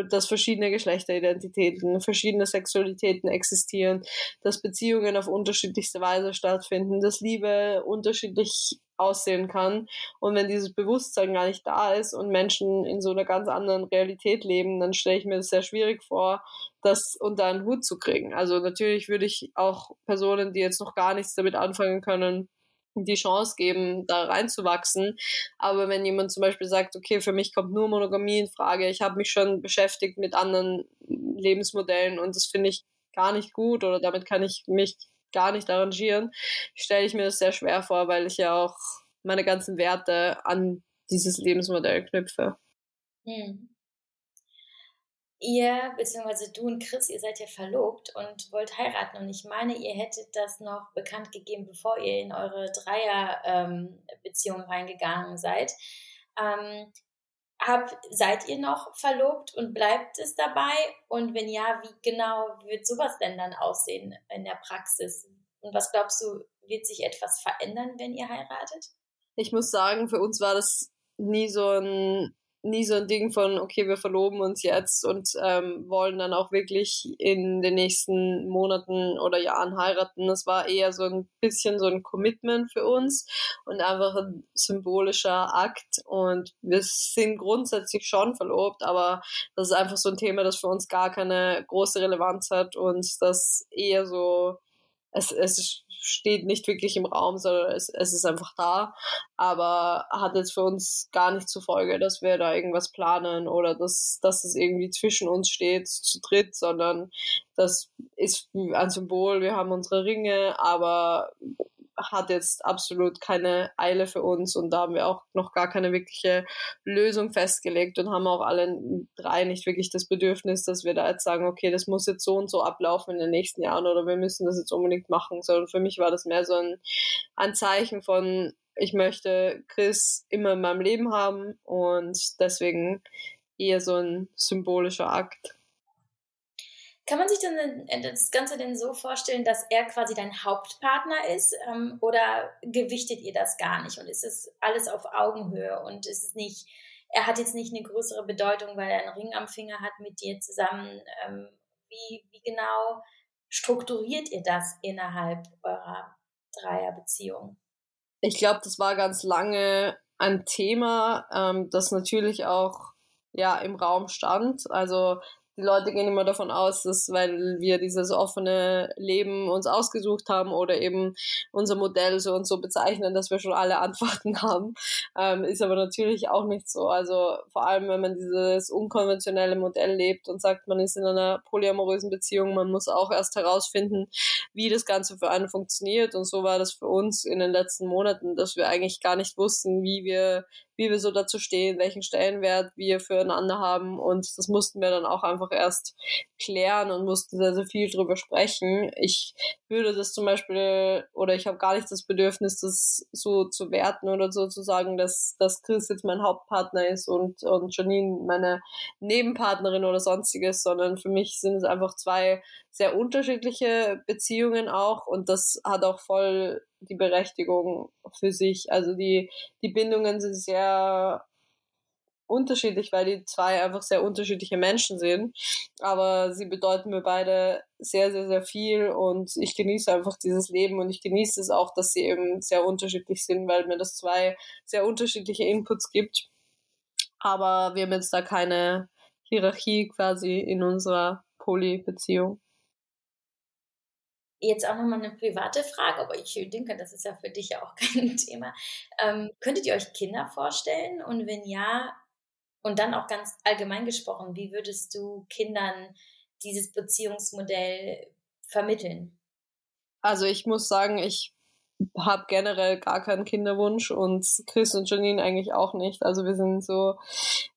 dass verschiedene Geschlechteridentitäten, verschiedene Sexualitäten existieren, dass Beziehungen auf unterschiedlichste Weise stattfinden, dass Liebe unterschiedlich aussehen kann. Und wenn dieses Bewusstsein gar nicht da ist und Menschen in so einer ganz anderen Realität leben, dann stelle ich mir das sehr schwierig vor, das unter einen Hut zu kriegen. Also natürlich würde ich auch Personen, die jetzt noch gar nichts damit anfangen können, die Chance geben, da reinzuwachsen. Aber wenn jemand zum Beispiel sagt, okay, für mich kommt nur Monogamie in Frage, ich habe mich schon beschäftigt mit anderen Lebensmodellen und das finde ich gar nicht gut oder damit kann ich mich gar nicht arrangieren, stelle ich mir das sehr schwer vor, weil ich ja auch meine ganzen Werte an dieses Lebensmodell knüpfe. Hm ihr, beziehungsweise du und Chris, ihr seid ja verlobt und wollt heiraten. Und ich meine, ihr hättet das noch bekannt gegeben, bevor ihr in eure Dreierbeziehung ähm, reingegangen seid. Ähm, hab, seid ihr noch verlobt und bleibt es dabei? Und wenn ja, wie genau wird sowas denn dann aussehen in der Praxis? Und was glaubst du, wird sich etwas verändern, wenn ihr heiratet? Ich muss sagen, für uns war das nie so ein nie so ein Ding von, okay, wir verloben uns jetzt und ähm, wollen dann auch wirklich in den nächsten Monaten oder Jahren heiraten. Das war eher so ein bisschen so ein Commitment für uns und einfach ein symbolischer Akt. Und wir sind grundsätzlich schon verlobt, aber das ist einfach so ein Thema, das für uns gar keine große Relevanz hat und das eher so, es, es steht nicht wirklich im Raum, sondern es, es ist einfach da. Aber hat jetzt für uns gar nicht zur Folge, dass wir da irgendwas planen oder dass, dass es irgendwie zwischen uns steht, zu dritt, sondern das ist ein Symbol. Wir haben unsere Ringe, aber hat jetzt absolut keine Eile für uns und da haben wir auch noch gar keine wirkliche Lösung festgelegt und haben auch alle drei nicht wirklich das Bedürfnis, dass wir da jetzt sagen, okay, das muss jetzt so und so ablaufen in den nächsten Jahren oder wir müssen das jetzt unbedingt machen, sondern für mich war das mehr so ein, ein Zeichen von, ich möchte Chris immer in meinem Leben haben und deswegen eher so ein symbolischer Akt. Kann man sich denn äh, das Ganze denn so vorstellen, dass er quasi dein Hauptpartner ist ähm, oder gewichtet ihr das gar nicht und ist es alles auf Augenhöhe und ist es nicht, er hat jetzt nicht eine größere Bedeutung, weil er einen Ring am Finger hat mit dir zusammen. Ähm, wie, wie genau strukturiert ihr das innerhalb eurer Dreierbeziehung? Ich glaube, das war ganz lange ein Thema, ähm, das natürlich auch ja im Raum stand. Also die Leute gehen immer davon aus, dass weil wir dieses offene Leben uns ausgesucht haben oder eben unser Modell so und so bezeichnen, dass wir schon alle Antworten haben. Ähm, ist aber natürlich auch nicht so. Also vor allem, wenn man dieses unkonventionelle Modell lebt und sagt, man ist in einer polyamorösen Beziehung, man muss auch erst herausfinden, wie das Ganze für einen funktioniert. Und so war das für uns in den letzten Monaten, dass wir eigentlich gar nicht wussten, wie wir wie wir so dazu stehen, welchen Stellenwert wir füreinander haben. Und das mussten wir dann auch einfach erst klären und mussten sehr, sehr viel drüber sprechen. Ich würde das zum Beispiel, oder ich habe gar nicht das Bedürfnis, das so zu werten oder so zu sagen, dass, dass Chris jetzt mein Hauptpartner ist und, und Janine meine Nebenpartnerin oder sonstiges, sondern für mich sind es einfach zwei sehr unterschiedliche Beziehungen auch und das hat auch voll die Berechtigung für sich. Also die, die Bindungen sind sehr unterschiedlich, weil die zwei einfach sehr unterschiedliche Menschen sind. Aber sie bedeuten mir beide sehr, sehr, sehr viel und ich genieße einfach dieses Leben und ich genieße es auch, dass sie eben sehr unterschiedlich sind, weil mir das zwei sehr unterschiedliche Inputs gibt. Aber wir haben jetzt da keine Hierarchie quasi in unserer Poly-Beziehung. Jetzt auch nochmal eine private Frage, aber ich denke, das ist ja für dich ja auch kein Thema. Ähm, könntet ihr euch Kinder vorstellen? Und wenn ja, und dann auch ganz allgemein gesprochen, wie würdest du Kindern dieses Beziehungsmodell vermitteln? Also ich muss sagen, ich habe generell gar keinen Kinderwunsch und Chris und Janine eigentlich auch nicht. Also wir sind so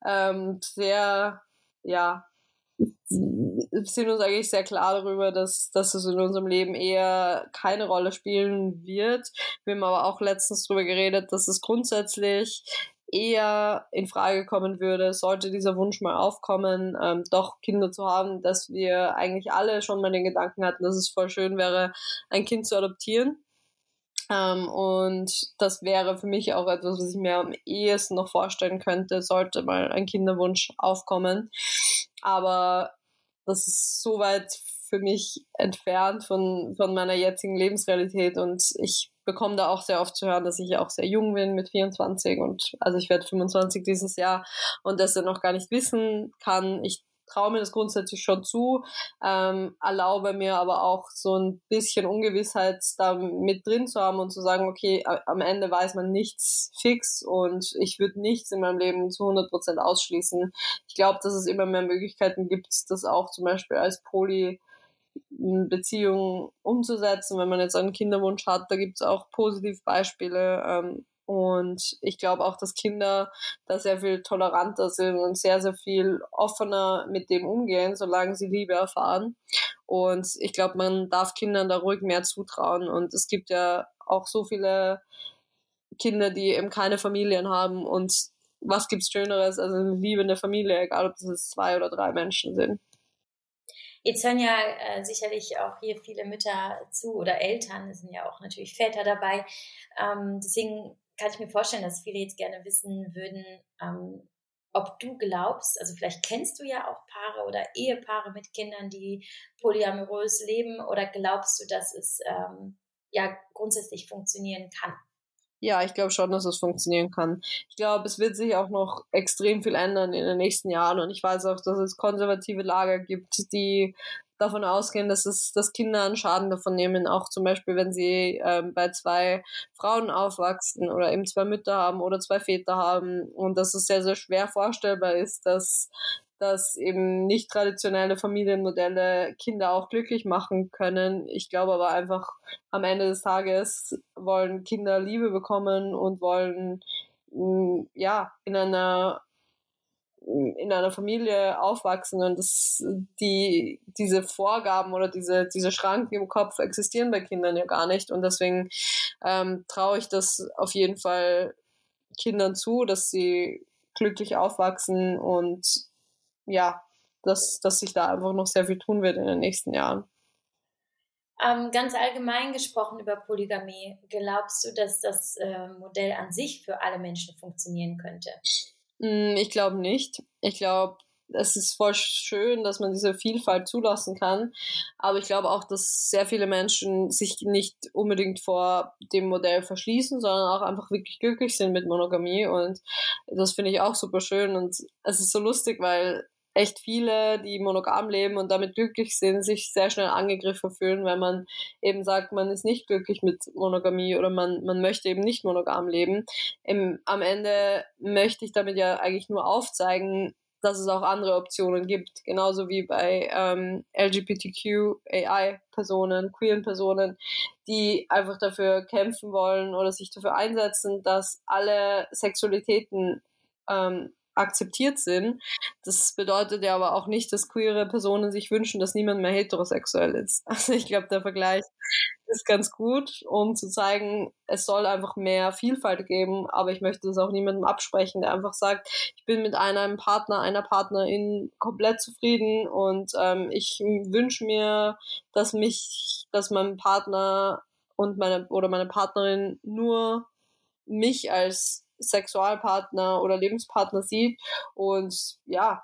ähm, sehr, ja, sind uns eigentlich sehr klar darüber, dass, dass es in unserem Leben eher keine Rolle spielen wird. Wir haben aber auch letztens darüber geredet, dass es grundsätzlich eher in Frage kommen würde, sollte dieser Wunsch mal aufkommen, ähm, doch Kinder zu haben, dass wir eigentlich alle schon mal den Gedanken hatten, dass es voll schön wäre, ein Kind zu adoptieren. Ähm, und das wäre für mich auch etwas, was ich mir am ehesten noch vorstellen könnte, sollte mal ein Kinderwunsch aufkommen. Aber das ist so weit für mich entfernt von, von meiner jetzigen Lebensrealität und ich bekomme da auch sehr oft zu hören, dass ich ja auch sehr jung bin mit 24 und also ich werde 25 dieses Jahr und das dann noch gar nicht wissen kann. Ich traue mir das grundsätzlich schon zu, ähm, erlaube mir aber auch so ein bisschen Ungewissheit da mit drin zu haben und zu sagen, okay, am Ende weiß man nichts fix und ich würde nichts in meinem Leben zu 100% ausschließen. Ich glaube, dass es immer mehr Möglichkeiten gibt, das auch zum Beispiel als Poly Beziehungen umzusetzen, wenn man jetzt einen Kinderwunsch hat. Da gibt es auch Positivbeispiele. Ähm, und ich glaube auch, dass Kinder da sehr viel toleranter sind und sehr, sehr viel offener mit dem umgehen, solange sie Liebe erfahren. Und ich glaube, man darf Kindern da ruhig mehr zutrauen. Und es gibt ja auch so viele Kinder, die eben keine Familien haben. Und was gibt's Schöneres als eine liebende Familie, egal ob das zwei oder drei Menschen sind. Jetzt hören ja äh, sicherlich auch hier viele Mütter zu oder Eltern, es sind ja auch natürlich Väter dabei. Ähm, deswegen kann ich mir vorstellen, dass viele jetzt gerne wissen würden, ähm, ob du glaubst, also vielleicht kennst du ja auch Paare oder Ehepaare mit Kindern, die polyamorös leben, oder glaubst du, dass es ähm, ja grundsätzlich funktionieren kann? Ja, ich glaube schon, dass es funktionieren kann. Ich glaube, es wird sich auch noch extrem viel ändern in den nächsten Jahren und ich weiß auch, dass es konservative Lager gibt, die davon ausgehen, dass es, dass Kinder einen Schaden davon nehmen, auch zum Beispiel, wenn sie ähm, bei zwei Frauen aufwachsen oder eben zwei Mütter haben oder zwei Väter haben und dass es sehr, sehr schwer vorstellbar ist, dass dass eben nicht traditionelle Familienmodelle Kinder auch glücklich machen können. Ich glaube aber einfach, am Ende des Tages wollen Kinder Liebe bekommen und wollen mm, ja in einer in einer Familie aufwachsen und das, die, diese Vorgaben oder diese, diese Schranken im Kopf existieren bei Kindern ja gar nicht und deswegen ähm, traue ich das auf jeden Fall Kindern zu, dass sie glücklich aufwachsen und ja, dass, dass sich da einfach noch sehr viel tun wird in den nächsten Jahren. Ähm, ganz allgemein gesprochen über Polygamie, glaubst du, dass das äh, Modell an sich für alle Menschen funktionieren könnte? Mm, ich glaube nicht. Ich glaube, es ist voll schön, dass man diese Vielfalt zulassen kann. Aber ich glaube auch, dass sehr viele Menschen sich nicht unbedingt vor dem Modell verschließen, sondern auch einfach wirklich glücklich sind mit Monogamie. Und das finde ich auch super schön. Und es ist so lustig, weil echt viele, die monogam leben und damit glücklich sind, sich sehr schnell angegriffen fühlen, wenn man eben sagt, man ist nicht glücklich mit Monogamie oder man, man möchte eben nicht monogam leben. Im, am Ende möchte ich damit ja eigentlich nur aufzeigen, dass es auch andere Optionen gibt, genauso wie bei ähm, LGBTQ-AI-Personen, queeren Personen, die einfach dafür kämpfen wollen oder sich dafür einsetzen, dass alle Sexualitäten ähm, akzeptiert sind. Das bedeutet ja aber auch nicht, dass queere Personen sich wünschen, dass niemand mehr heterosexuell ist. Also ich glaube, der Vergleich ist ganz gut, um zu zeigen, es soll einfach mehr Vielfalt geben, aber ich möchte das auch niemandem absprechen, der einfach sagt, ich bin mit einem Partner, einer Partnerin komplett zufrieden und ähm, ich wünsche mir, dass mich, dass mein Partner und meine oder meine Partnerin nur mich als Sexualpartner oder Lebenspartner sieht. Und ja,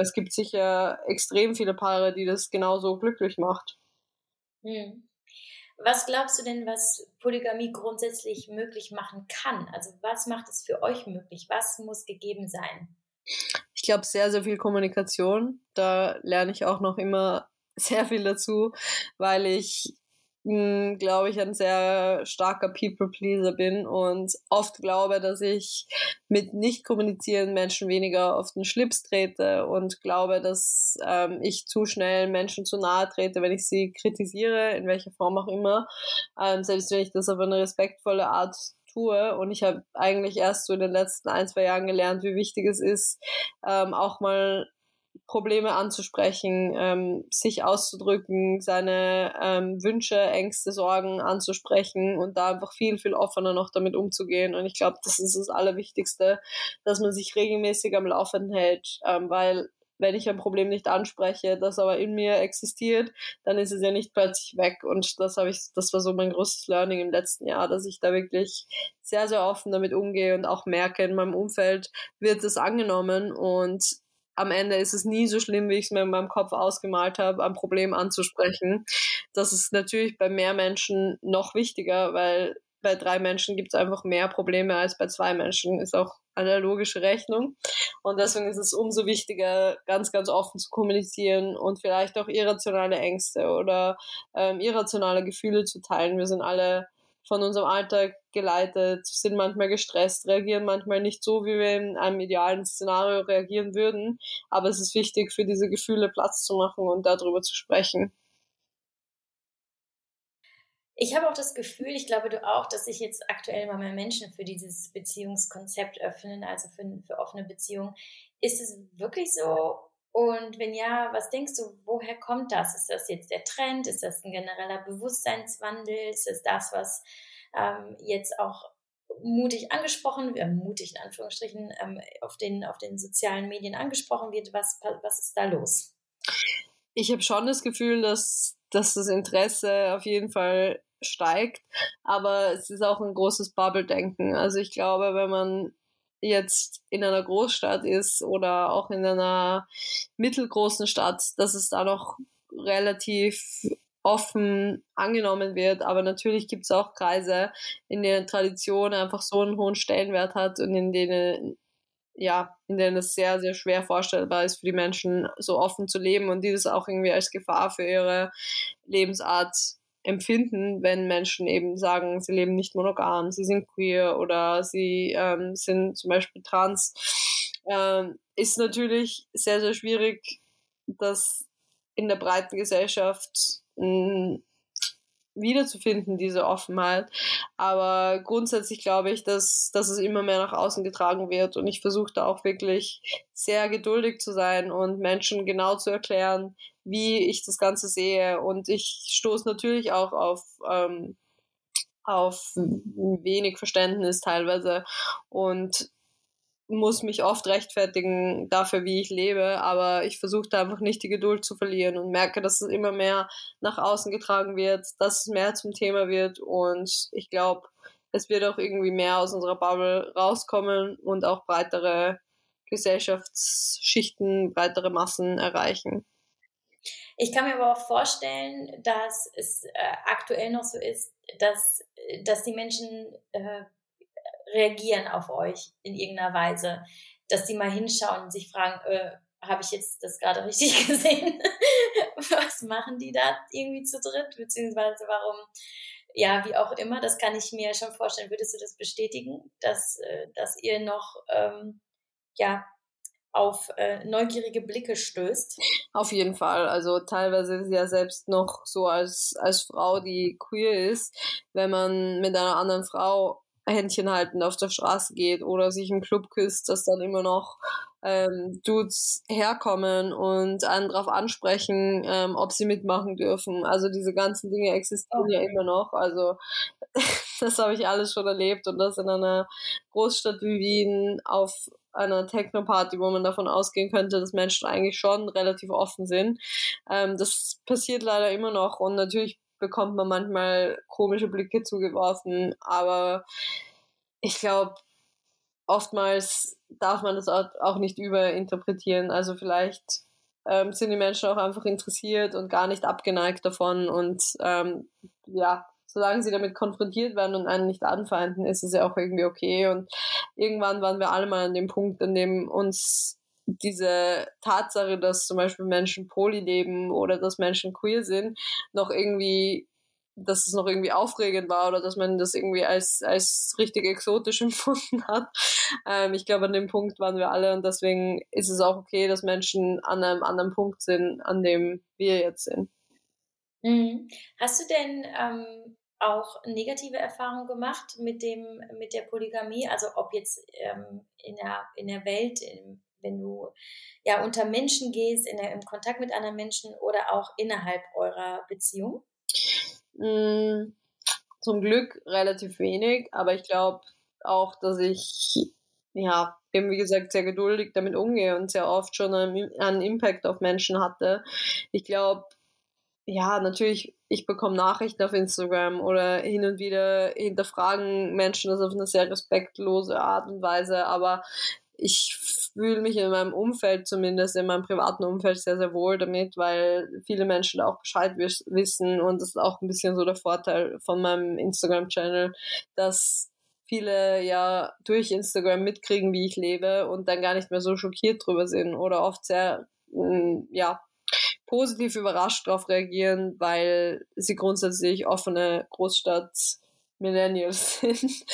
es gibt sicher extrem viele Paare, die das genauso glücklich macht. Hm. Was glaubst du denn, was Polygamie grundsätzlich möglich machen kann? Also was macht es für euch möglich? Was muss gegeben sein? Ich glaube, sehr, sehr viel Kommunikation. Da lerne ich auch noch immer sehr viel dazu, weil ich glaube ich, ein sehr starker People-Pleaser bin und oft glaube, dass ich mit nicht kommunizierenden Menschen weniger auf den Schlips trete und glaube, dass ähm, ich zu schnell Menschen zu nahe trete, wenn ich sie kritisiere, in welcher Form auch immer, ähm, selbst wenn ich das auf eine respektvolle Art tue. Und ich habe eigentlich erst so in den letzten ein, zwei Jahren gelernt, wie wichtig es ist, ähm, auch mal Probleme anzusprechen, ähm, sich auszudrücken, seine ähm, Wünsche, Ängste, Sorgen anzusprechen und da einfach viel, viel offener noch damit umzugehen. Und ich glaube, das ist das Allerwichtigste, dass man sich regelmäßig am Laufen hält, ähm, weil wenn ich ein Problem nicht anspreche, das aber in mir existiert, dann ist es ja nicht plötzlich weg. Und das habe ich, das war so mein größtes Learning im letzten Jahr, dass ich da wirklich sehr, sehr offen damit umgehe und auch merke, in meinem Umfeld wird es angenommen und am Ende ist es nie so schlimm, wie ich es mir in meinem Kopf ausgemalt habe, ein Problem anzusprechen. Das ist natürlich bei mehr Menschen noch wichtiger, weil bei drei Menschen gibt es einfach mehr Probleme als bei zwei Menschen. Ist auch eine logische Rechnung. Und deswegen ist es umso wichtiger, ganz, ganz offen zu kommunizieren und vielleicht auch irrationale Ängste oder ähm, irrationale Gefühle zu teilen. Wir sind alle von unserem Alltag geleitet, sind manchmal gestresst, reagieren manchmal nicht so, wie wir in einem idealen Szenario reagieren würden. Aber es ist wichtig, für diese Gefühle Platz zu machen und darüber zu sprechen. Ich habe auch das Gefühl, ich glaube du auch, dass sich jetzt aktuell immer mehr Menschen für dieses Beziehungskonzept öffnen, also für, für offene Beziehungen. Ist es wirklich so? Und wenn ja, was denkst du, woher kommt das? Ist das jetzt der Trend? Ist das ein genereller Bewusstseinswandel? Ist das das, was ähm, jetzt auch mutig angesprochen, äh, mutig in Anführungsstrichen, ähm, auf, den, auf den sozialen Medien angesprochen wird? Was, was ist da los? Ich habe schon das Gefühl, dass, dass das Interesse auf jeden Fall steigt, aber es ist auch ein großes Bubble-Denken. Also ich glaube, wenn man jetzt in einer Großstadt ist oder auch in einer mittelgroßen Stadt, dass es da noch relativ offen angenommen wird. Aber natürlich gibt es auch Kreise, in denen Tradition einfach so einen hohen Stellenwert hat und in denen ja, in denen es sehr, sehr schwer vorstellbar ist für die Menschen, so offen zu leben und die das auch irgendwie als Gefahr für ihre Lebensart empfinden, wenn Menschen eben sagen, sie leben nicht monogam, sie sind queer oder sie ähm, sind zum Beispiel trans, ähm, ist natürlich sehr, sehr schwierig, das in der breiten Gesellschaft mh, hm, wiederzufinden, diese Offenheit. Aber grundsätzlich glaube ich, dass, dass es immer mehr nach außen getragen wird und ich versuche da auch wirklich sehr geduldig zu sein und Menschen genau zu erklären, wie ich das Ganze sehe. Und ich stoße natürlich auch auf, ähm, auf wenig Verständnis teilweise und muss mich oft rechtfertigen dafür, wie ich lebe, aber ich versuche da einfach nicht die Geduld zu verlieren und merke, dass es immer mehr nach außen getragen wird, dass es mehr zum Thema wird und ich glaube, es wird auch irgendwie mehr aus unserer Bubble rauskommen und auch breitere Gesellschaftsschichten, breitere Massen erreichen. Ich kann mir aber auch vorstellen, dass es äh, aktuell noch so ist, dass, dass die Menschen äh, reagieren auf euch in irgendeiner Weise, dass sie mal hinschauen und sich fragen, äh, habe ich jetzt das gerade richtig gesehen? Was machen die da irgendwie zu dritt? Beziehungsweise warum, ja, wie auch immer, das kann ich mir schon vorstellen. Würdest du das bestätigen, dass, äh, dass ihr noch, ähm, ja, auf äh, neugierige Blicke stößt. Auf jeden Fall. Also teilweise ist ja selbst noch so als, als Frau, die queer ist, wenn man mit einer anderen Frau Händchen halten auf der Straße geht oder sich im Club küsst, dass dann immer noch ähm, Dudes herkommen und einen darauf ansprechen, ähm, ob sie mitmachen dürfen. Also diese ganzen Dinge existieren okay. ja immer noch. Also das habe ich alles schon erlebt und das in einer Großstadt wie Wien auf einer Techno-Party, wo man davon ausgehen könnte, dass Menschen eigentlich schon relativ offen sind. Ähm, das passiert leider immer noch und natürlich bekommt man manchmal komische Blicke zugeworfen, aber ich glaube, oftmals darf man das auch nicht überinterpretieren. Also vielleicht ähm, sind die Menschen auch einfach interessiert und gar nicht abgeneigt davon und ähm, ja, solange sie damit konfrontiert werden und einen nicht anfeinden, ist es ja auch irgendwie okay. Und irgendwann waren wir alle mal an dem Punkt, an dem uns diese Tatsache, dass zum Beispiel Menschen poly leben oder dass Menschen queer sind, noch irgendwie dass es noch irgendwie aufregend war oder dass man das irgendwie als, als richtig exotisch empfunden hat. Ähm, ich glaube, an dem Punkt waren wir alle und deswegen ist es auch okay, dass Menschen an einem anderen Punkt sind, an dem wir jetzt sind. Mhm. Hast du denn ähm, auch negative Erfahrungen gemacht mit dem mit der Polygamie? Also ob jetzt ähm, in der in der Welt, in, wenn du ja unter Menschen gehst, in der, im Kontakt mit anderen Menschen oder auch innerhalb eurer Beziehung? Mm, zum Glück relativ wenig, aber ich glaube auch, dass ich ja eben wie gesagt sehr geduldig damit umgehe und sehr oft schon einen, einen Impact auf Menschen hatte. Ich glaube, ja, natürlich, ich bekomme Nachrichten auf Instagram oder hin und wieder hinterfragen Menschen das auf eine sehr respektlose Art und Weise, aber ich fühle mich in meinem Umfeld, zumindest in meinem privaten Umfeld, sehr, sehr wohl damit, weil viele Menschen auch Bescheid wissen. Und das ist auch ein bisschen so der Vorteil von meinem Instagram-Channel, dass viele ja durch Instagram mitkriegen, wie ich lebe und dann gar nicht mehr so schockiert drüber sind oder oft sehr, mm, ja, positiv überrascht darauf reagieren, weil sie grundsätzlich offene Großstadt Millennials sind.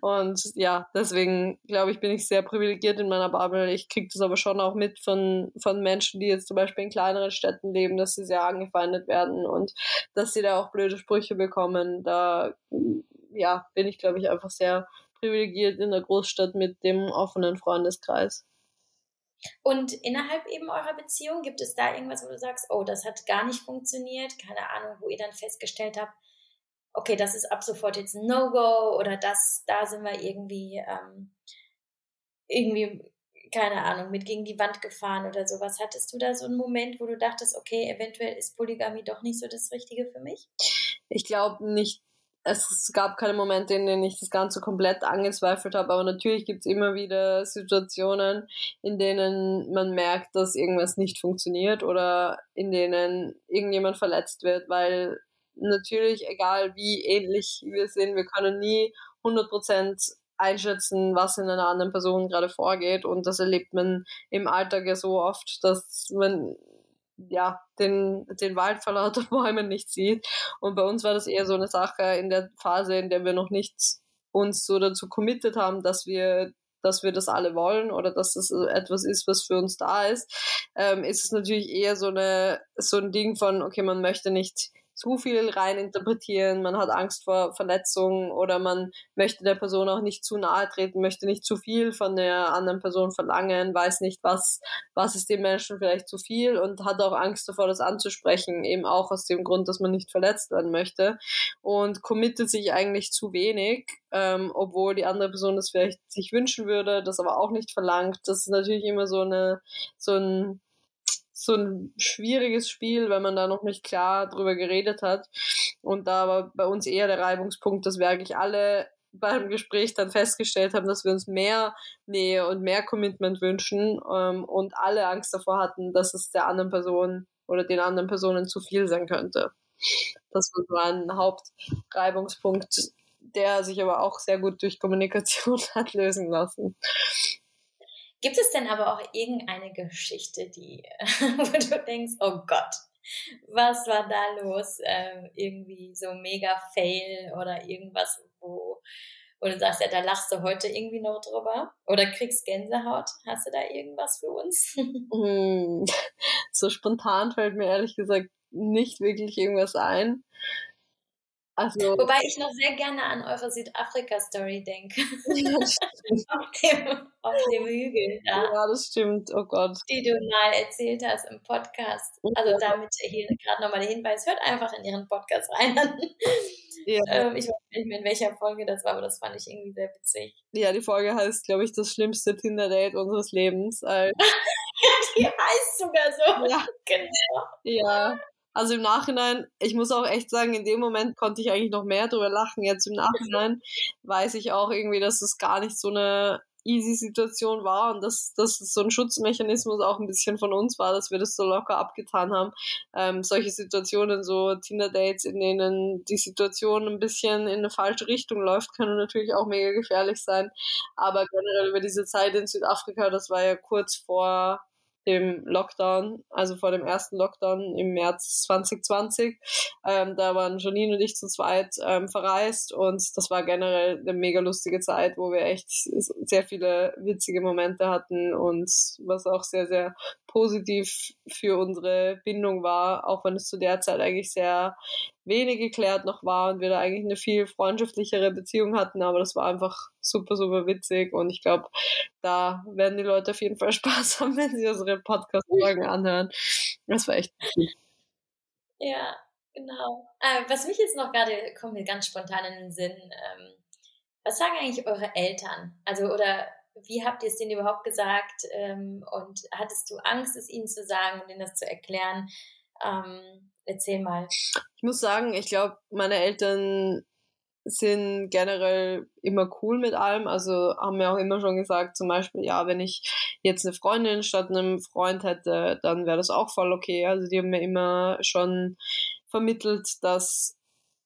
Und ja, deswegen glaube ich, bin ich sehr privilegiert in meiner Bubble. Ich kriege das aber schon auch mit von, von Menschen, die jetzt zum Beispiel in kleineren Städten leben, dass sie sehr angefeindet werden und dass sie da auch blöde Sprüche bekommen. Da ja, bin ich, glaube ich, einfach sehr privilegiert in der Großstadt mit dem offenen Freundeskreis. Und innerhalb eben eurer Beziehung gibt es da irgendwas, wo du sagst, oh, das hat gar nicht funktioniert, keine Ahnung, wo ihr dann festgestellt habt, okay, das ist ab sofort jetzt ein No-Go oder das, da sind wir irgendwie, ähm, irgendwie, keine Ahnung, mit gegen die Wand gefahren oder sowas. Hattest du da so einen Moment, wo du dachtest, okay, eventuell ist Polygamie doch nicht so das Richtige für mich? Ich glaube nicht es gab keine Momente, in denen ich das Ganze komplett angezweifelt habe, aber natürlich gibt es immer wieder Situationen, in denen man merkt, dass irgendwas nicht funktioniert oder in denen irgendjemand verletzt wird, weil natürlich, egal wie ähnlich wir sind, wir können nie 100% einschätzen, was in einer anderen Person gerade vorgeht. Und das erlebt man im Alltag ja so oft, dass man ja, den, den Wald vor lauter Bäumen nicht sieht. Und bei uns war das eher so eine Sache in der Phase, in der wir noch nicht uns so dazu committed haben, dass wir dass wir das alle wollen oder dass das etwas ist, was für uns da ist, ähm, ist es natürlich eher so eine so ein Ding von, okay, man möchte nicht zu viel rein interpretieren, man hat Angst vor Verletzungen oder man möchte der Person auch nicht zu nahe treten, möchte nicht zu viel von der anderen Person verlangen, weiß nicht, was, was ist dem Menschen vielleicht zu viel und hat auch Angst davor, das anzusprechen, eben auch aus dem Grund, dass man nicht verletzt werden möchte und committet sich eigentlich zu wenig, ähm, obwohl die andere Person das vielleicht sich wünschen würde, das aber auch nicht verlangt. Das ist natürlich immer so eine, so ein so ein schwieriges Spiel, weil man da noch nicht klar drüber geredet hat. Und da war bei uns eher der Reibungspunkt, dass wir eigentlich alle beim Gespräch dann festgestellt haben, dass wir uns mehr Nähe und mehr Commitment wünschen ähm, und alle Angst davor hatten, dass es der anderen Person oder den anderen Personen zu viel sein könnte. Das war ein Hauptreibungspunkt, der sich aber auch sehr gut durch Kommunikation hat lösen lassen. Gibt es denn aber auch irgendeine Geschichte, die, wo du denkst, oh Gott, was war da los? Ähm, irgendwie so mega Fail oder irgendwas, wo, wo du sagst, ja, da lachst du heute irgendwie noch drüber oder kriegst Gänsehaut. Hast du da irgendwas für uns? Hm, so spontan fällt mir ehrlich gesagt nicht wirklich irgendwas ein. Also, Wobei ich noch sehr gerne an eure Südafrika-Story denke. auf, dem, auf dem Hügel da. Ja, das stimmt. Oh Gott. Die du mal erzählt hast im Podcast. Also damit hier gerade nochmal der Hinweis, hört einfach in ihren Podcast rein. Ja. Ähm, ich weiß nicht mehr, in welcher Folge das war, aber das fand ich irgendwie sehr witzig. Ja, die Folge heißt, glaube ich, das schlimmste Tinder-Date unseres Lebens. die heißt sogar so. Ja. Genau. Ja. Also im Nachhinein, ich muss auch echt sagen, in dem Moment konnte ich eigentlich noch mehr drüber lachen. Jetzt im Nachhinein weiß ich auch irgendwie, dass es gar nicht so eine easy Situation war und dass das so ein Schutzmechanismus auch ein bisschen von uns war, dass wir das so locker abgetan haben. Ähm, solche Situationen, so Tinder-Dates, in denen die Situation ein bisschen in eine falsche Richtung läuft, können natürlich auch mega gefährlich sein. Aber generell über diese Zeit in Südafrika, das war ja kurz vor dem Lockdown, also vor dem ersten Lockdown im März 2020. Ähm, da waren Janine und ich zu zweit ähm, verreist und das war generell eine mega lustige Zeit, wo wir echt sehr viele witzige Momente hatten und was auch sehr, sehr positiv für unsere Bindung war, auch wenn es zu der Zeit eigentlich sehr wenig geklärt noch war und wir da eigentlich eine viel freundschaftlichere Beziehung hatten, aber das war einfach super, super witzig und ich glaube, da werden die Leute auf jeden Fall Spaß haben, wenn sie unsere Podcast-Folgen anhören. Das war echt cool. Ja, genau. Äh, was mich jetzt noch gerade, kommt mir ganz spontan in den Sinn, ähm, was sagen eigentlich eure Eltern? Also, oder wie habt ihr es denen überhaupt gesagt? Ähm, und hattest du Angst, es ihnen zu sagen und ihnen das zu erklären? Ähm, erzähl mal. Ich muss sagen, ich glaube, meine Eltern sind generell immer cool mit allem. Also haben mir auch immer schon gesagt, zum Beispiel, ja, wenn ich jetzt eine Freundin statt einem Freund hätte, dann wäre das auch voll okay. Also die haben mir immer schon vermittelt, dass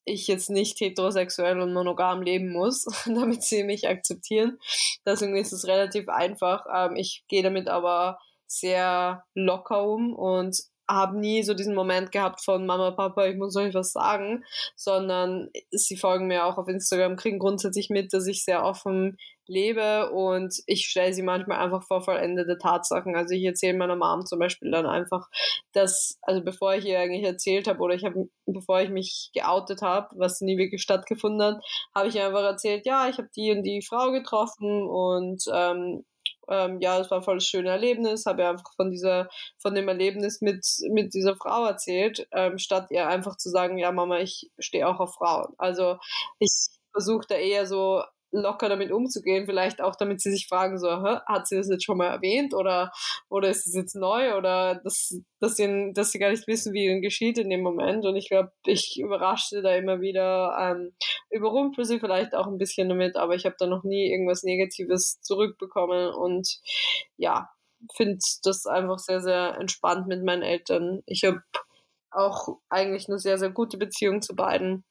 ich jetzt nicht heterosexuell und monogam leben muss, damit sie mich akzeptieren. Deswegen ist es relativ einfach. Ähm, ich gehe damit aber sehr locker um und habe nie so diesen Moment gehabt von Mama, Papa, ich muss euch was sagen, sondern sie folgen mir auch auf Instagram, kriegen grundsätzlich mit, dass ich sehr offen lebe und ich stelle sie manchmal einfach vor vollendete Tatsachen. Also ich erzähle meiner Mom zum Beispiel dann einfach, dass, also bevor ich ihr eigentlich erzählt habe oder ich habe, bevor ich mich geoutet habe, was nie wirklich stattgefunden hat, habe ich einfach erzählt, ja, ich habe die und die Frau getroffen und ähm, ähm, ja, es war volles schönes Erlebnis, habe einfach von dieser, von dem Erlebnis mit, mit dieser Frau erzählt, ähm, statt ihr einfach zu sagen, ja, Mama, ich stehe auch auf Frauen. Also ich versuche da eher so locker damit umzugehen, vielleicht auch damit sie sich fragen, so, hat sie das jetzt schon mal erwähnt oder, oder ist es jetzt neu oder dass, dass, sie, dass sie gar nicht wissen, wie ihnen geschieht in dem Moment und ich glaube, ich überraschte da immer wieder, ähm, überrumpel sie vielleicht auch ein bisschen damit, aber ich habe da noch nie irgendwas Negatives zurückbekommen und ja, finde das einfach sehr, sehr entspannt mit meinen Eltern. Ich habe auch eigentlich eine sehr, sehr gute Beziehung zu beiden.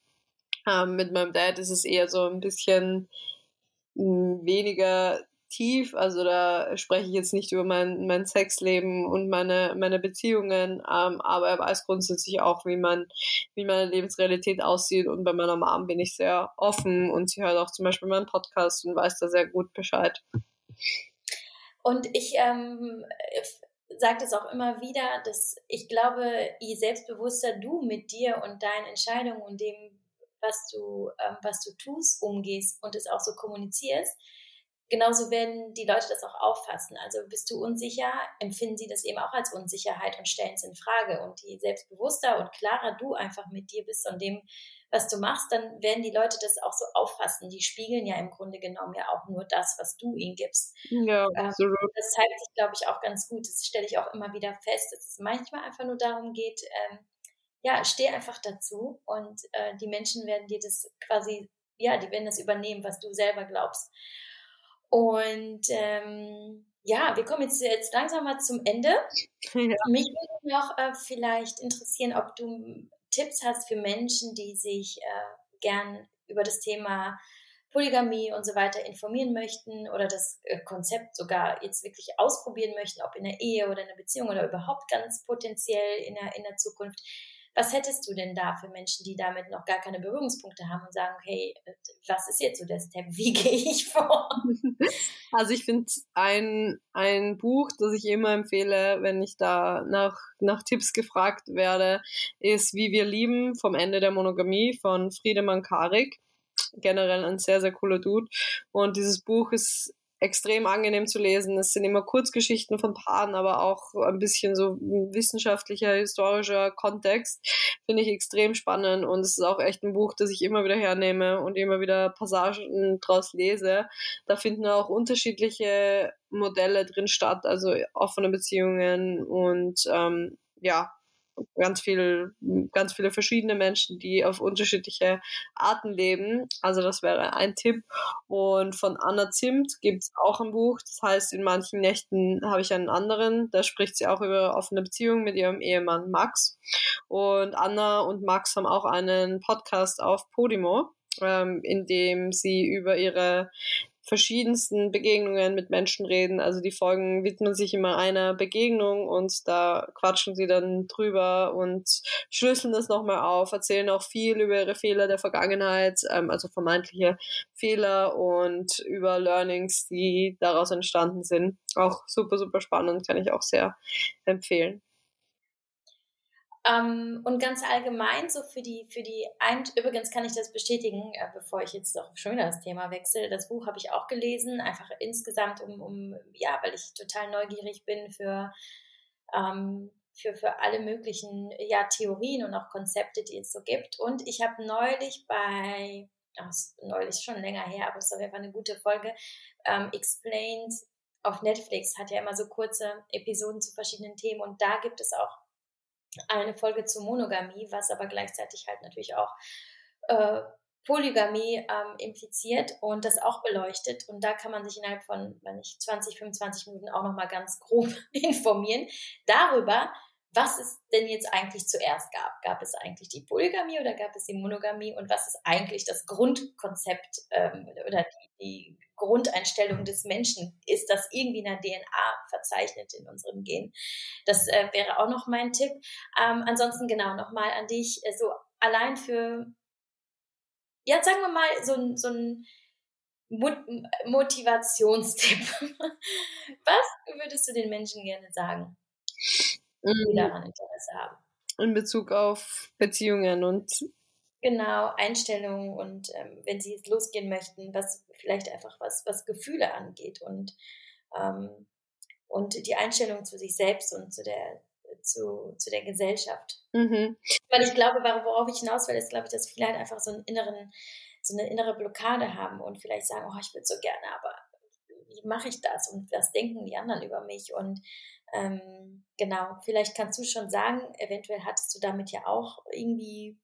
Ähm, mit meinem Dad ist es eher so ein bisschen hm, weniger tief. Also da spreche ich jetzt nicht über mein, mein Sexleben und meine, meine Beziehungen, ähm, aber er weiß grundsätzlich auch, wie man, wie meine Lebensrealität aussieht. Und bei meiner Mom bin ich sehr offen und sie hört auch zum Beispiel meinen Podcast und weiß da sehr gut Bescheid. Und ich ähm, sage das auch immer wieder, dass ich glaube, je selbstbewusster du mit dir und deinen Entscheidungen und dem, was du, ähm, was du tust, umgehst und es auch so kommunizierst, genauso werden die Leute das auch auffassen. Also bist du unsicher, empfinden sie das eben auch als Unsicherheit und stellen es in Frage. Und je selbstbewusster und klarer du einfach mit dir bist und dem, was du machst, dann werden die Leute das auch so auffassen. Die spiegeln ja im Grunde genommen ja auch nur das, was du ihnen gibst. Ja, ähm, absolut. Das zeigt sich, glaube ich, auch ganz gut. Das stelle ich auch immer wieder fest, dass es manchmal einfach nur darum geht, ähm, ja, steh einfach dazu und äh, die Menschen werden dir das quasi ja, die werden das übernehmen, was du selber glaubst. Und ähm, ja, wir kommen jetzt, jetzt langsam mal zum Ende. Ja. Mich würde noch äh, vielleicht interessieren, ob du Tipps hast für Menschen, die sich äh, gern über das Thema Polygamie und so weiter informieren möchten oder das äh, Konzept sogar jetzt wirklich ausprobieren möchten, ob in der Ehe oder in der Beziehung oder überhaupt ganz potenziell in der, in der Zukunft. Was hättest du denn da für Menschen, die damit noch gar keine Berührungspunkte haben und sagen, hey, was ist jetzt so der Step? Wie gehe ich vor? Also ich finde ein, ein Buch, das ich immer empfehle, wenn ich da nach, nach Tipps gefragt werde, ist Wie wir lieben vom Ende der Monogamie von Friedemann Karik generell ein sehr, sehr cooler Dude. Und dieses Buch ist extrem angenehm zu lesen. Es sind immer Kurzgeschichten von Paaren, aber auch ein bisschen so wissenschaftlicher, historischer Kontext. Finde ich extrem spannend und es ist auch echt ein Buch, das ich immer wieder hernehme und immer wieder Passagen draus lese. Da finden auch unterschiedliche Modelle drin statt, also offene Beziehungen und ähm, ja, ganz viel, ganz viele verschiedene Menschen, die auf unterschiedliche Arten leben. Also das wäre ein Tipp. Und von Anna Zimt gibt es auch ein Buch. Das heißt, in manchen Nächten habe ich einen anderen. Da spricht sie auch über offene Beziehungen mit ihrem Ehemann Max. Und Anna und Max haben auch einen Podcast auf Podimo, ähm, in dem sie über ihre verschiedensten Begegnungen mit Menschen reden. Also die Folgen widmen sich immer einer Begegnung und da quatschen sie dann drüber und schlüsseln das nochmal auf, erzählen auch viel über ihre Fehler der Vergangenheit, ähm, also vermeintliche Fehler und über Learnings, die daraus entstanden sind. Auch super, super spannend, kann ich auch sehr empfehlen. Ähm, und ganz allgemein, so für die, für die, ein übrigens kann ich das bestätigen, äh, bevor ich jetzt auch schon wieder das Thema wechsle. Das Buch habe ich auch gelesen, einfach insgesamt, um, um ja, weil ich total neugierig bin für, ähm, für, für alle möglichen ja, Theorien und auch Konzepte, die es so gibt. Und ich habe neulich bei, ach, neulich schon länger her, aber es jeden Fall eine gute Folge, ähm, Explained auf Netflix hat ja immer so kurze Episoden zu verschiedenen Themen und da gibt es auch eine Folge zur Monogamie, was aber gleichzeitig halt natürlich auch äh, Polygamie ähm, impliziert und das auch beleuchtet. Und da kann man sich innerhalb von, wenn ich 20, 25 Minuten auch nochmal ganz grob informieren darüber, was es denn jetzt eigentlich zuerst gab. Gab es eigentlich die Polygamie oder gab es die Monogamie und was ist eigentlich das Grundkonzept ähm, oder die, die Grundeinstellung des Menschen? Ist das irgendwie in der DNA verzeichnet in unserem Gen? Das äh, wäre auch noch mein Tipp. Ähm, ansonsten genau nochmal an dich, äh, so allein für, ja, sagen wir mal, so, ein so ein Mot Motivationstipp. Was würdest du den Menschen gerne sagen, die mhm. daran Interesse haben? In Bezug auf Beziehungen und Genau, Einstellungen und ähm, wenn sie jetzt losgehen möchten, was vielleicht einfach was, was Gefühle angeht und, ähm, und die Einstellung zu sich selbst und zu der, zu, zu der Gesellschaft. Mhm. Weil ich glaube, worauf ich hinaus will, ist, glaube ich, dass viele halt einfach so einen inneren, so eine innere Blockade haben und vielleicht sagen, oh, ich würde so gerne, aber wie mache ich das und was denken die anderen über mich und ähm, genau, vielleicht kannst du schon sagen, eventuell hattest du damit ja auch irgendwie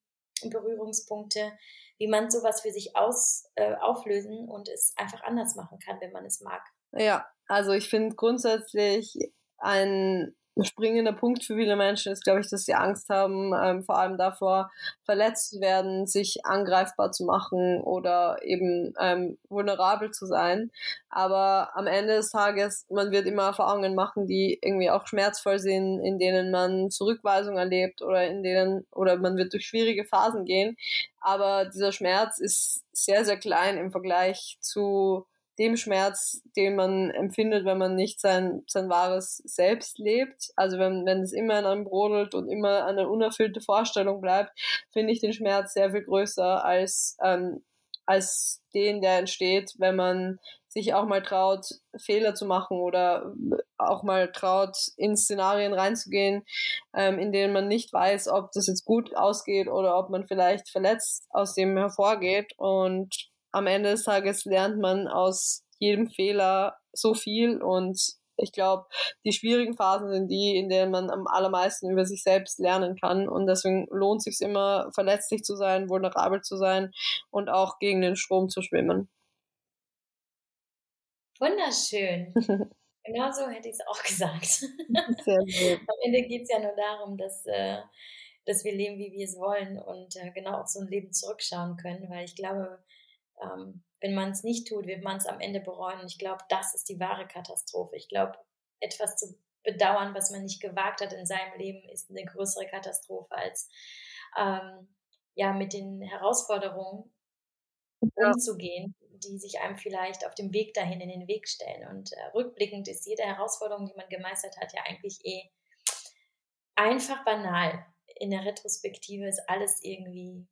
Berührungspunkte, wie man sowas für sich aus, äh, auflösen und es einfach anders machen kann, wenn man es mag. Ja, also ich finde grundsätzlich ein springender Punkt für viele Menschen ist, glaube ich, dass sie Angst haben, ähm, vor allem davor, verletzt zu werden, sich angreifbar zu machen oder eben ähm, vulnerabel zu sein. Aber am Ende des Tages, man wird immer Erfahrungen machen, die irgendwie auch schmerzvoll sind, in denen man Zurückweisung erlebt oder in denen, oder man wird durch schwierige Phasen gehen. Aber dieser Schmerz ist sehr, sehr klein im Vergleich zu dem Schmerz, den man empfindet, wenn man nicht sein, sein wahres Selbst lebt. Also wenn, wenn es immer in einem brodelt und immer eine unerfüllte Vorstellung bleibt, finde ich den Schmerz sehr viel größer als, ähm, als den, der entsteht, wenn man sich auch mal traut, Fehler zu machen oder auch mal traut, in Szenarien reinzugehen, ähm, in denen man nicht weiß, ob das jetzt gut ausgeht oder ob man vielleicht verletzt aus dem hervorgeht. Und am Ende des Tages lernt man aus jedem Fehler so viel und ich glaube, die schwierigen Phasen sind die, in denen man am allermeisten über sich selbst lernen kann. Und deswegen lohnt sich immer, verletzlich zu sein, vulnerabel zu sein und auch gegen den Strom zu schwimmen. Wunderschön. genau so hätte ich es auch gesagt. Sehr gut. Am Ende geht es ja nur darum, dass, äh, dass wir leben, wie wir es wollen und äh, genau auf so ein Leben zurückschauen können, weil ich glaube, ähm, wenn man es nicht tut, wird man es am Ende bereuen. Und ich glaube, das ist die wahre Katastrophe. Ich glaube, etwas zu bedauern, was man nicht gewagt hat in seinem Leben, ist eine größere Katastrophe als ähm, ja mit den Herausforderungen ja. umzugehen, die sich einem vielleicht auf dem Weg dahin in den Weg stellen. Und äh, rückblickend ist jede Herausforderung, die man gemeistert hat, ja eigentlich eh einfach banal. In der Retrospektive ist alles irgendwie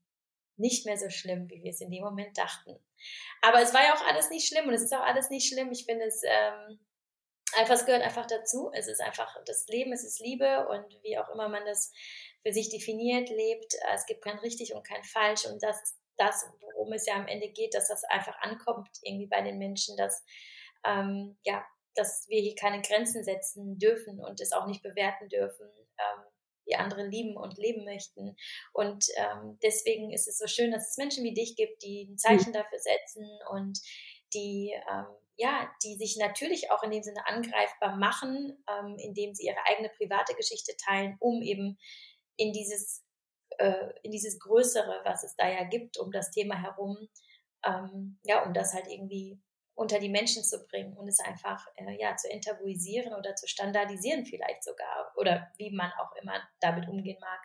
nicht mehr so schlimm, wie wir es in dem Moment dachten. Aber es war ja auch alles nicht schlimm und es ist auch alles nicht schlimm. Ich finde es ähm, einfach, es gehört einfach dazu. Es ist einfach das Leben, es ist Liebe und wie auch immer man das für sich definiert, lebt. Es gibt kein richtig und kein falsch und das ist das, worum es ja am Ende geht, dass das einfach ankommt irgendwie bei den Menschen, dass ähm, ja, dass wir hier keine Grenzen setzen dürfen und es auch nicht bewerten dürfen. Ähm, wie andere lieben und leben möchten. Und ähm, deswegen ist es so schön, dass es Menschen wie dich gibt, die ein Zeichen dafür setzen und die ähm, ja, die sich natürlich auch in dem Sinne angreifbar machen, ähm, indem sie ihre eigene private Geschichte teilen, um eben in dieses äh, in dieses Größere, was es da ja gibt, um das Thema herum, ähm, ja, um das halt irgendwie unter die Menschen zu bringen und es einfach äh, ja zu enttabuisieren oder zu standardisieren vielleicht sogar oder wie man auch immer damit umgehen mag.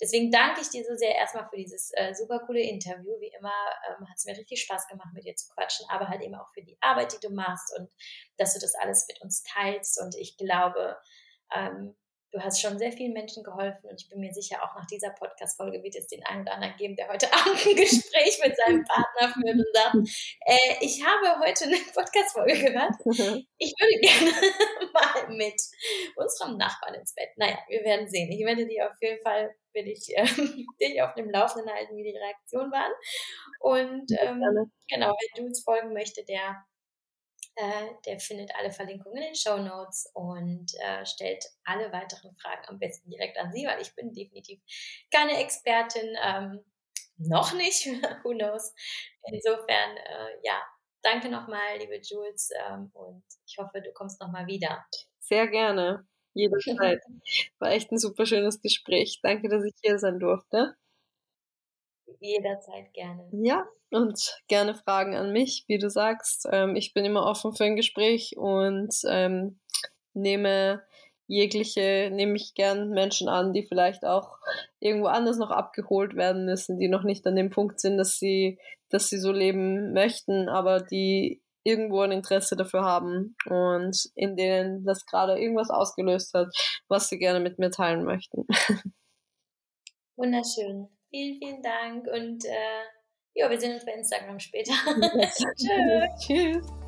Deswegen danke ich dir so sehr erstmal für dieses äh, super coole Interview. Wie immer ähm, hat es mir richtig Spaß gemacht, mit dir zu quatschen, aber halt eben auch für die Arbeit, die du machst und dass du das alles mit uns teilst. Und ich glaube, ähm, Du hast schon sehr vielen Menschen geholfen und ich bin mir sicher, auch nach dieser Podcast-Folge wird es den einen oder anderen geben, der heute Abend ein Gespräch mit seinem Partner führt und sagt, äh, ich habe heute eine Podcast-Folge gehört. Ich würde gerne mal mit unserem Nachbarn ins Bett. Naja, wir werden sehen. Ich werde dir auf jeden Fall, will ich äh, dich auf dem Laufenden halten, wie die Reaktionen waren. Und ähm, genau, wer Jules folgen möchte, der äh, der findet alle Verlinkungen in den Show Notes und äh, stellt alle weiteren Fragen am besten direkt an Sie, weil ich bin definitiv keine Expertin, ähm, noch nicht, who knows. Insofern, äh, ja, danke nochmal, liebe Jules, ähm, und ich hoffe, du kommst nochmal wieder. Sehr gerne, jederzeit. War echt ein super schönes Gespräch. Danke, dass ich hier sein durfte. Jederzeit gerne. Ja, und gerne Fragen an mich, wie du sagst. Ähm, ich bin immer offen für ein Gespräch und ähm, nehme jegliche, nehme ich gern Menschen an, die vielleicht auch irgendwo anders noch abgeholt werden müssen, die noch nicht an dem Punkt sind, dass sie, dass sie so leben möchten, aber die irgendwo ein Interesse dafür haben und in denen das gerade irgendwas ausgelöst hat, was sie gerne mit mir teilen möchten. Wunderschön. Vielen, vielen Dank und äh, ja, wir sehen uns bei Instagram später. Tschüss. Tschüss.